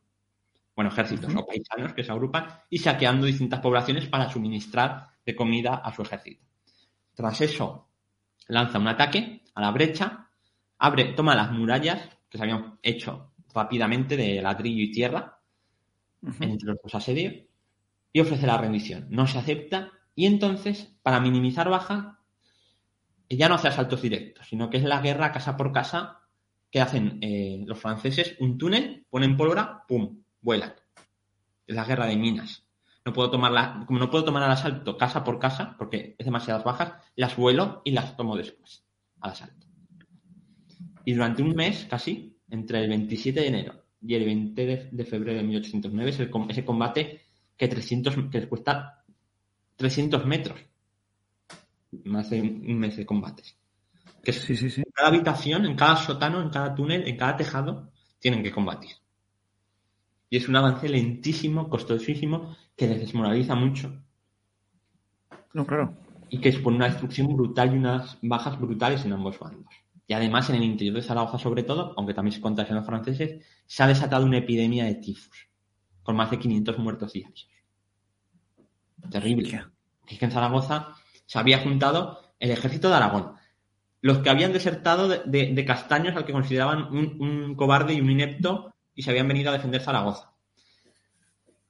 Bueno, ejércitos o paisanos que se agrupan y saqueando distintas poblaciones para suministrar de comida a su ejército. Tras eso, lanza un ataque a la brecha, abre, toma las murallas que se habían hecho rápidamente de ladrillo y tierra entre los dos asedios y ofrece la rendición. No se acepta y entonces, para minimizar baja, ya no hace asaltos directos, sino que es la guerra casa por casa que hacen eh, los franceses, un túnel, ponen pólvora, ¡pum!, vuelan. Es la guerra de minas. No puedo tomar como no puedo tomar al asalto casa por casa, porque es demasiadas bajas, las vuelo y las tomo después, al asalto. Y durante un mes, casi, entre el 27 de enero y el 20 de, febrero de 1809, es ese combate que, 300, que cuesta 300 metros más de un mes de combates. Que sí, sí, sí. En cada habitación, en cada sótano, en cada túnel, en cada tejado, tienen que combatir. Y es un avance lentísimo, costosísimo, que les desmoraliza mucho. No, claro. Y que expone una destrucción brutal y unas bajas brutales en ambos bandos. Y además, en el interior de Zaragoza, sobre todo, aunque también se contagian los franceses, se ha desatado una epidemia de tifus, con más de 500 muertos diarios. Terrible. Es que en Zaragoza se había juntado el ejército de Aragón. Los que habían desertado de, Castaños, al que consideraban un, cobarde y un inepto, y se habían venido a defender Zaragoza.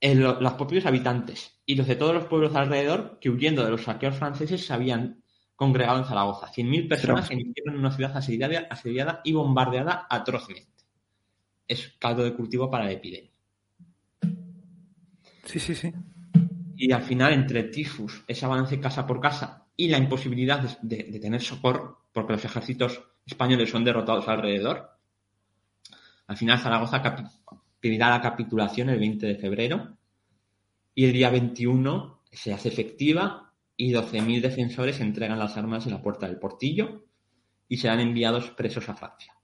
los propios habitantes y los de todos los pueblos alrededor que huyendo de los saqueos franceses se habían congregado en Zaragoza. 100.000 personas que en una ciudad asediada, asediada y bombardeada atrozmente. Es caldo de cultivo para la epidemia. Sí, sí, sí y al final entre tifus, ese avance casa por casa y la imposibilidad de, tener socorro porque los ejércitos españoles son derrotados alrededor. Al final Zaragoza pedirá la capitulación el 20 de febrero y el día 21 se hace efectiva y 12.000 defensores entregan las armas en la puerta del portillo y serán enviados presos a Francia,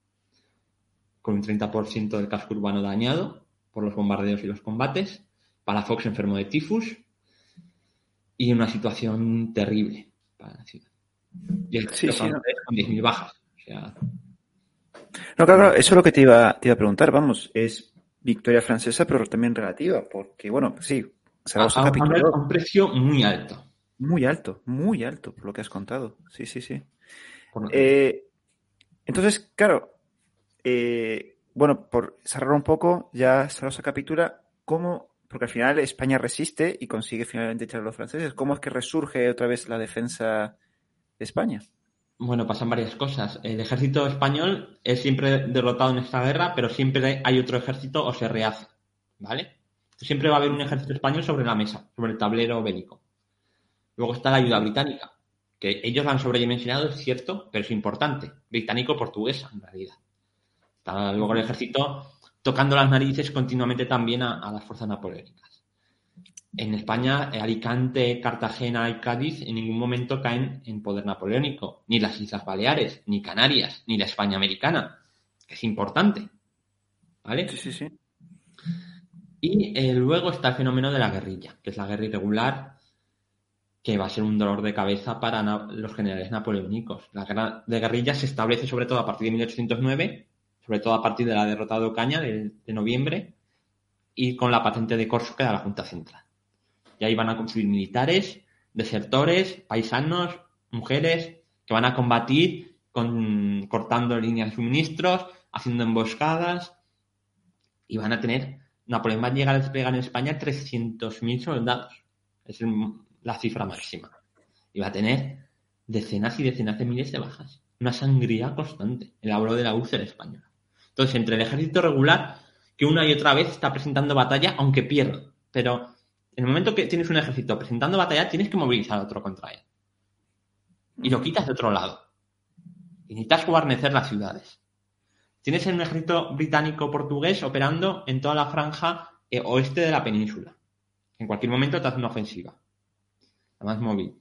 con un 30% del casco urbano dañado por los bombardeos y los combates, Palafox enfermo de tifus y una situación terrible para la ciudad. Y el sí, sí, con 10.000 bajas. No, claro, eso es lo que te iba, te iba a preguntar, vamos, es victoria francesa, pero también relativa, porque, bueno, sí, Zaragoza a, a un precio muy alto. Muy alto, muy alto, por lo que has contado. Sí, sí, sí. Eh, entonces, claro, eh, bueno, por cerrar un poco, ya Zaragoza captura, ¿cómo? Porque al final España resiste y consigue finalmente echar a los franceses. ¿Cómo es que resurge otra vez la defensa de España? Bueno, pasan varias cosas. El ejército español es siempre derrotado en esta guerra, pero siempre hay otro ejército o se rehace, ¿vale? Siempre va a haber un ejército español sobre la mesa, sobre el tablero bélico. Luego está la ayuda británica, que ellos la han sobredimensionado, es cierto, pero es importante. Británico-portuguesa, en realidad. Luego el ejército tocando las narices continuamente también a, a las fuerzas napoleónicas en España, Alicante, Cartagena y Cádiz en ningún momento caen en poder napoleónico, ni las Islas Baleares, ni Canarias, ni la España americana, que es importante. ¿Vale? Sí, sí, sí. Y eh, luego está el fenómeno de la guerrilla, que es la guerra irregular, que va a ser un dolor de cabeza para los generales napoleónicos. La guerra de guerrilla se establece sobre todo a partir de 1809, sobre todo a partir de la derrota de Ocaña de, noviembre, y con la patente de Corso que da la Junta Central. Y ahí van a construir militares, desertores, paisanos, mujeres, que van a combatir con, cortando líneas de suministros, haciendo emboscadas, y van a tener, Napoleón va a llegar a desplegar en España 300.000 soldados. Es la cifra máxima. Y va a tener decenas y decenas de miles de bajas. Una sangría constante. El abuelo de la úlcera española. Entonces, entre el ejército regular, que una y otra vez está presentando batalla, aunque pierda. Pero en el momento que tienes un ejército presentando batalla, tienes que movilizar a otro contra él. Y lo quitas de otro lado. Y necesitas guarnecer las ciudades. Tienes un ejército británico-portugués operando en toda la franja eh, oeste de la península. En cualquier momento te hace una ofensiva. La más móvil.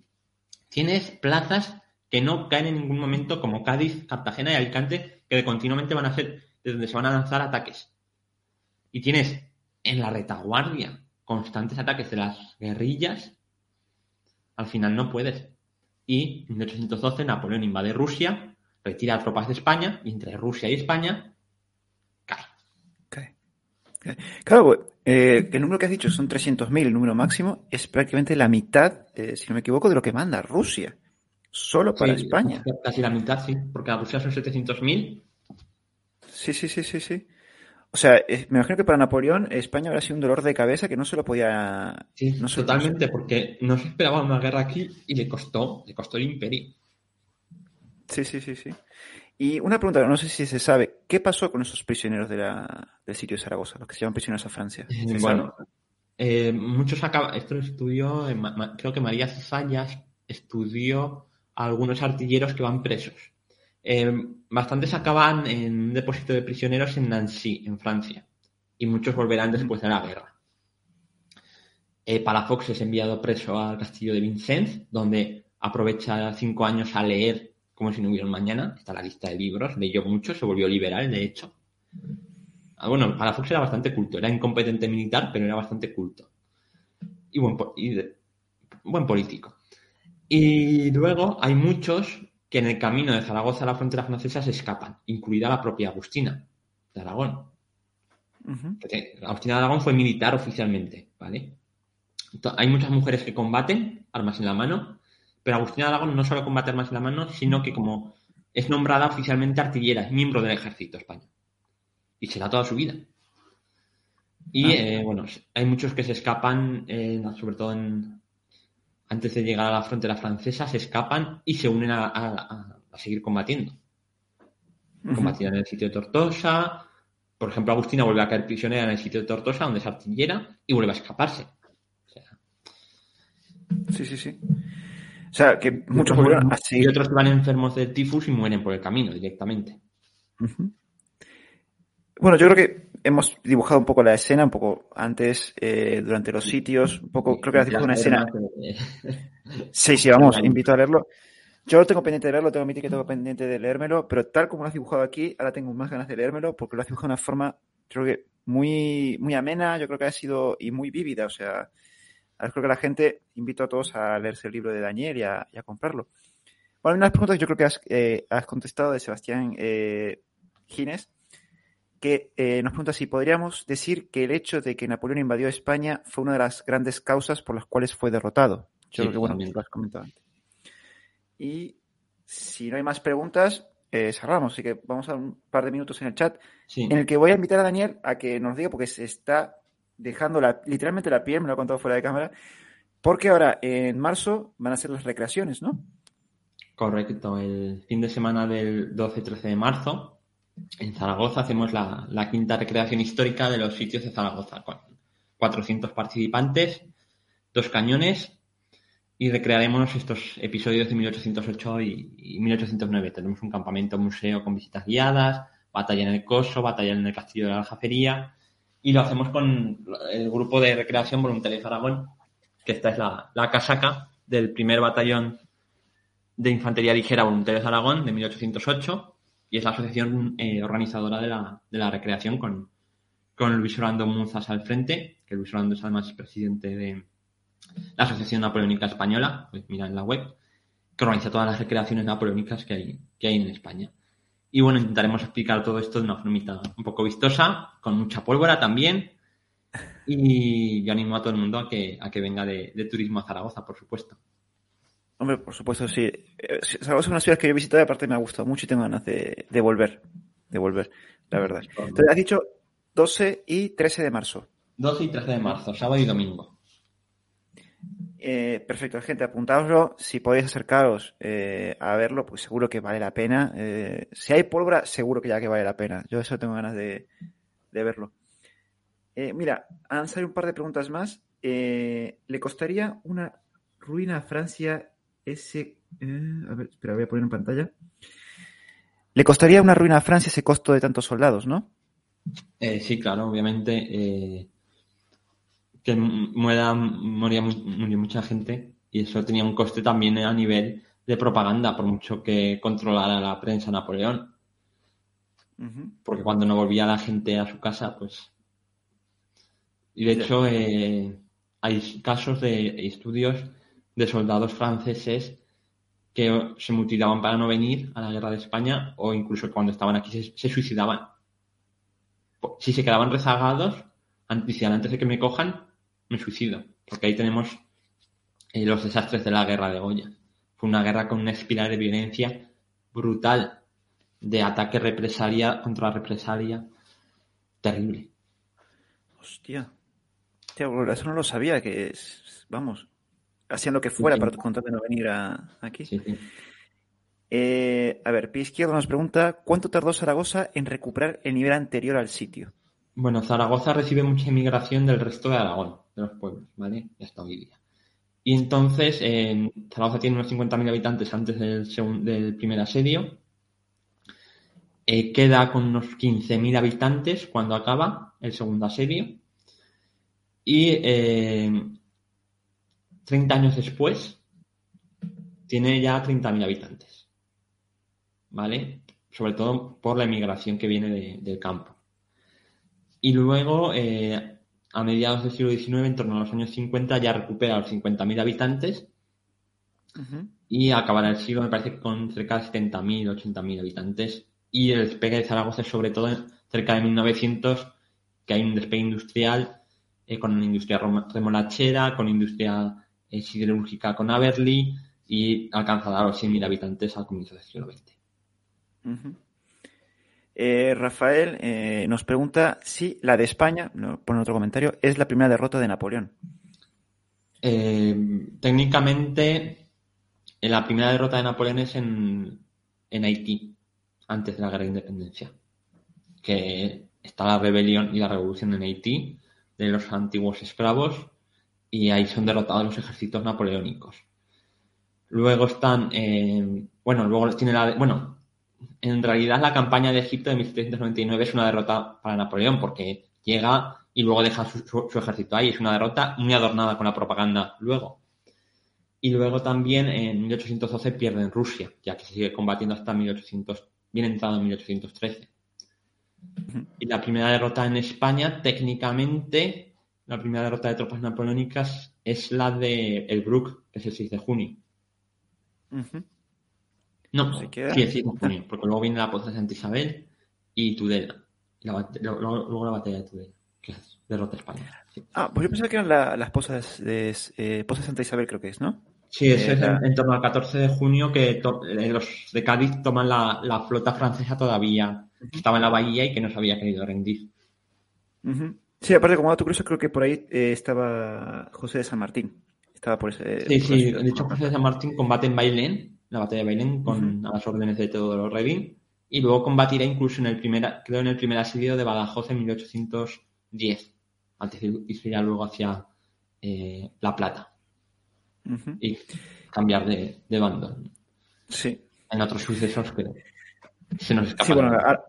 Tienes plazas que no caen en ningún momento como Cádiz, Cartagena y Alicante, que continuamente van a ser desde donde se van a lanzar ataques. Y tienes en la retaguardia constantes ataques de las guerrillas, al final no puedes. Y en 1812 Napoleón invade Rusia, retira tropas de España y entre Rusia y España cae. cae. Claro, eh, el número que has dicho son 300.000, el número máximo, es prácticamente la mitad, eh, si no me equivoco, de lo que manda Rusia. Solo para España. Casi la mitad, sí, porque a Rusia son 700.000. Sí, sí, sí, sí, sí. O sea, me imagino que para Napoleón España habrá sido un dolor de cabeza que no se lo podía. Sí, totalmente, porque no se esperaba una guerra aquí y le costó, le costó el imperio. Sí, sí, sí, sí. Y una pregunta, no sé si se sabe, ¿qué pasó con esos prisioneros de la, del sitio de Zaragoza, los que se llaman prisioneros a Francia? Bueno, eh, muchos acaban, esto lo estudió, creo que María Cezallas estudió a algunos artilleros que van presos. Eh, bastantes acaban en un depósito de prisioneros en Nancy, en Francia, y muchos volverán después de la guerra. Eh, Palafox es enviado preso al castillo de Vincennes, donde aprovecha cinco años a leer como si no hubiera un mañana. Está la lista de libros, leyó mucho, se volvió liberal, de hecho. Ah, bueno, Palafox era bastante culto, era incompetente militar, pero era bastante culto. Y buen, y buen político. Y luego hay muchos que en el camino de Zaragoza a la frontera francesa se escapan, incluida la propia Agustina de Aragón. Agustina de Aragón fue militar oficialmente, ¿vale? hay muchas mujeres que combaten armas en la mano, pero Agustina de Aragón no solo combate armas en la mano, sino que como es nombrada oficialmente artillera, es miembro del ejército español. Y será toda su vida. Y ah. eh, bueno, hay muchos que se escapan, eh, sobre todo en, antes de llegar a la frontera francesa, se escapan y se unen a, seguir combatiendo. Combatirán en el sitio de Tortosa. Por ejemplo, Agustina vuelve a caer prisionera en el sitio de Tortosa, donde es artillera, y vuelve a escaparse. Sí, sí, sí. O sea, que muchos murieron así. Y otros van enfermos de tifus y mueren por el camino directamente. Bueno, yo creo que hemos dibujado un poco la escena, un poco antes, eh, durante los sitios, un poco, creo que has dibujado una escena. Sí, sí, vamos, invito a leerlo. Yo lo tengo pendiente de leerlo, tengo que tengo pendiente de leérmelo, pero tal como lo has dibujado aquí, ahora tengo más ganas de leérmelo porque lo has dibujado de una forma, creo que muy, muy amena, yo creo que ha sido y muy vívida, o sea, creo que la gente, invito a todos a leerse el libro de Daniel y a, comprarlo. Bueno, una de las preguntas que yo creo que has, eh, contestado de Sebastián eh, Gines, que eh, nos pregunta si podríamos decir que el hecho de que Napoleón invadió España fue una de las grandes causas por las cuales fue derrotado. Yo creo que, bueno, lo has comentado antes. Y si no hay más preguntas, eh, cerramos. Así que vamos a un par de minutos en el chat, en el que voy a invitar a Daniel a que nos diga, porque se está dejando la, literalmente la piel, me lo ha contado fuera de cámara, porque ahora en marzo van a ser las recreaciones, ¿no? Correcto, el fin de semana del 12-13 de marzo, en Zaragoza hacemos la, quinta recreación histórica de los sitios de Zaragoza, con 400 participantes, dos cañones y recrearemos estos episodios de 1808 y, 1809. Tenemos un campamento museo con visitas guiadas, batalla en el Coso, batalla en el Castillo de la Aljafería y lo hacemos con el grupo de recreación Voluntarios Aragón, que esta es la, casaca del primer batallón de infantería ligera Voluntarios de Aragón de 1808 y es la asociación eh, organizadora de la, de la recreación con, con Luis Orlando Munzas al frente, que Luis Orlando es además presidente de, la Asociación Napoleónica Española, pues mira en la web, que organiza todas las recreaciones napoleónicas que hay, que hay en España. Y bueno, intentaremos explicar todo esto de una formita un poco vistosa, con mucha pólvora también. Y yo animo a todo el mundo a que, a que venga de, turismo a Zaragoza, por supuesto. Hombre, por supuesto, sí. Eh, Zaragoza es una ciudad que yo he visitado y aparte me ha gustado mucho y tengo ganas de, de volver. De volver, la verdad. Entonces, has dicho 12 y 13 de marzo. 12 y 13 de marzo, sábado y domingo. Eh, perfecto, gente, apuntaoslo. Si podéis acercaros eh, a verlo, pues seguro que vale la pena. Eh, si hay pólvora, seguro que ya que vale la pena. Yo eso tengo ganas de, verlo. mira, han salido un par de preguntas más. ¿Le costaría una ruina a Francia ese... a ver, espera, voy a poner en pantalla. ¿Le costaría una ruina a Francia ese costo de tantos soldados, no? sí, claro, obviamente que muera, moría, mucha gente y eso tenía un coste también a nivel de propaganda, por mucho que controlara la prensa Napoleón. Porque cuando no volvía la gente a su casa, pues... Y de hecho eh, hay casos de estudios de soldados franceses que se mutilaban para no venir a la guerra de España o incluso cuando estaban aquí se, suicidaban. Si se quedaban rezagados, antes de que me cojan, me suicido, porque ahí tenemos eh, los desastres de la guerra de Goya. Fue una guerra con una espiral de violencia brutal, de ataque represalia contra represalia, terrible. Hostia. eso no lo sabía, que es, vamos, hacían lo que fuera para contar de no venir aquí. Eh, a ver, Pie Izquierdo nos pregunta, ¿cuánto tardó Zaragoza en recuperar el nivel anterior al sitio? Bueno, Zaragoza recibe mucha inmigración del resto de Aragón de los pueblos, ¿vale? Hasta hoy día. Y entonces, eh, Zaragoza tiene unos 50.000 habitantes antes del, del primer asedio. Eh, queda con unos 15.000 habitantes cuando acaba el segundo asedio. Y 30 eh, años después, tiene ya 30.000 habitantes. ¿Vale? Sobre todo por la emigración que viene del campo. Y luego, eh, a mediados del siglo XIX, en torno a los años 50, ya recupera los 50.000 habitantes y acabará el siglo, me parece, con cerca de 70.000, 80.000 habitantes. Y el despegue de Zaragoza, sobre todo cerca de 1900, que hay un despegue industrial eh, con industria remolachera, con industria siderúrgica con Averly y alcanzará los 100.000 habitantes al comienzo del siglo XX. Eh, Rafael eh, nos pregunta si la de España, pone otro comentario, es la primera derrota de Napoleón. Eh, técnicamente, la primera derrota de Napoleón es en, Haití, antes de la guerra de independencia. Que está la rebelión y la revolución en Haití de los antiguos esclavos y ahí son derrotados los ejércitos napoleónicos. Luego están, eh, bueno, luego tiene la, bueno, en realidad la campaña de Egipto de 1799 es una derrota para Napoleón porque llega y luego deja su, ejército ahí. Es una derrota muy adornada con la propaganda luego. Y luego también en 1812 pierde en Rusia, ya que se sigue combatiendo hasta 1800, bien entrado en 1813. Y la primera derrota en España, técnicamente, la primera derrota de tropas napoleónicas es la de El Brook, que es el 6 de junio. No, sí, el 6 de junio, porque luego viene la poza de Santa Isabel y Tudela. luego, la batalla de Tudela, que es derrota española. Ah, pues yo pensaba que eran las pozas de, eh, Santa Isabel, creo que es, ¿no? Sí, eso es eh, en, torno al 14 de junio que eh, los de Cádiz toman la, flota francesa todavía, que estaba en la bahía y que no se había querido rendir. Sí, aparte, como dato curioso, creo que por ahí estaba José de San Martín. Estaba por ese. Sí, sí, de hecho, José de San Martín combate en Bailén, la batalla de Bailén, con las órdenes de Teodoro Redín, y luego combatirá incluso en el primer, creo en el primer asedio de Badajoz en 1810, antes de ir luego hacia eh, La Plata y cambiar de, bando. Sí. En otros sucesos que se nos escapan. Sí, bueno, ahora,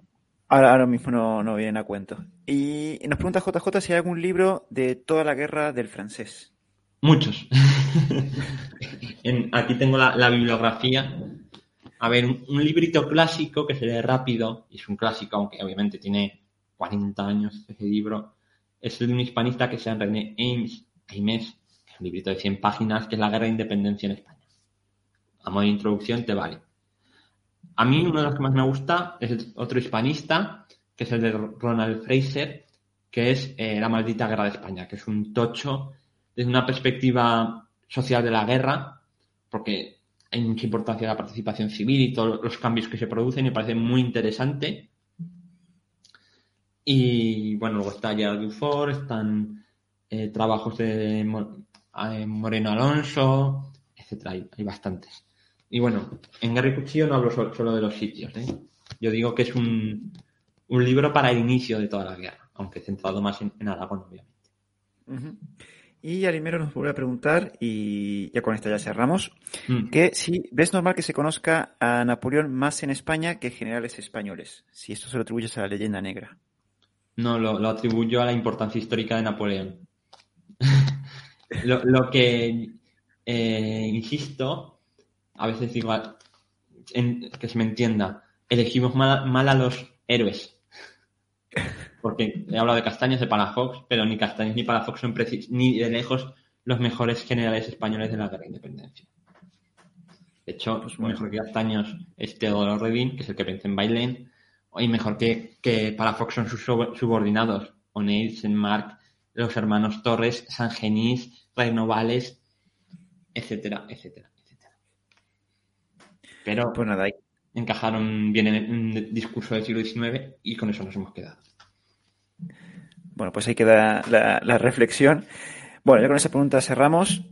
mismo no, no vienen a cuento. Y nos pregunta JJ si hay algún libro de toda la guerra del francés. Muchos. aquí tengo la, bibliografía. A ver, un, librito clásico que se lee rápido, y es un clásico, aunque obviamente tiene 40 años ese libro, es el de un hispanista que se llama René Ames, Ames un librito de 100 páginas, que es la guerra de independencia en España. A modo de introducción te vale. A mí uno de los que más me gusta es otro hispanista, que es el de Ronald Fraser, que es eh, La maldita guerra de España, que es un tocho desde una perspectiva social de la guerra, porque hay mucha importancia de la participación civil y todos los cambios que se producen y me parece muy interesante. Y bueno, luego está Gerard Dufour, están eh, trabajos de Moreno Alonso, etcétera, hay, bastantes. Y bueno, en Gary Cuchillo no hablo solo, de los sitios, ¿eh? Yo digo que es un, libro para el inicio de toda la guerra, aunque centrado más en, Aragón, obviamente. Y Alimero nos vuelve a preguntar, y ya con esto ya cerramos, mm. que si ves normal que se conozca a Napoleón más en España que generales españoles, si esto se lo atribuyes a la leyenda negra. No, lo, lo atribuyo a la importancia histórica de Napoleón. Lo, que eh, insisto, a veces digo, que se me entienda, elegimos mal, a los héroes. Porque he hablado de Castaños, de Palafox, pero ni Castaños ni Palafox son ni de lejos los mejores generales españoles de la guerra de independencia. De hecho, pues mejor que Castaños es Teodoro Redín, que es el que vence en Bailén, y mejor que, que Palafox son sus subordinados, O'Neill, Mark, los hermanos Torres, San Genís, renovales, etcétera, etcétera. Pero pues nada, encajaron bien en el discurso del siglo XIX y con eso nos hemos quedado. Bueno, pues ahí queda la, reflexión. Bueno, ya con esa pregunta cerramos.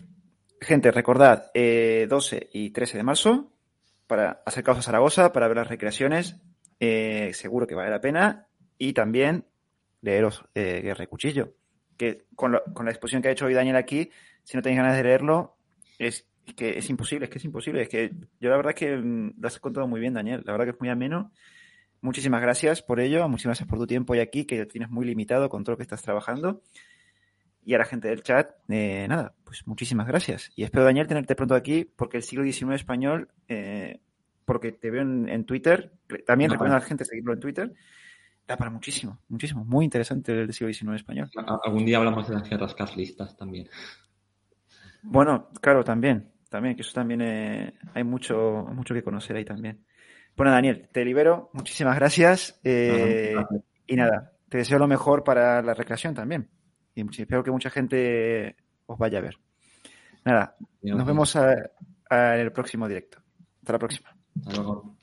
Gente, recordad, 12 eh, y 13 de marzo, para acercaros a Zaragoza, para ver las recreaciones. Eh, seguro que vale la pena. Y también leeros eh, Guerra y Cuchillo que con, con, la exposición que ha hecho hoy Daniel aquí, si no tenéis ganas de leerlo, es que es imposible, es que es imposible. Es que yo la verdad es que mm, lo has contado muy bien, Daniel. La verdad que es muy ameno. Muchísimas gracias por ello. Muchísimas gracias por tu tiempo hoy aquí, que lo tienes muy limitado con todo lo que estás trabajando. Y a la gente del chat, eh, nada, pues muchísimas gracias. Y espero, Daniel, tenerte pronto aquí, porque el siglo XIX español, eh, porque te veo en, Twitter, también recomiendo a la gente seguirlo en Twitter, para muchísimo, muchísimo. Muy interesante el siglo XIX español. Algún día hablamos de las guerras carlistas también. Bueno, claro, también. También, que eso también eh, hay mucho, mucho que conocer ahí también. Bueno, Daniel, te libero. Muchísimas gracias. Eh, y nada, te deseo lo mejor para la recreación también. Y espero que mucha gente os vaya a ver. Nada, nos vemos en el próximo directo. Hasta la próxima. Hasta luego.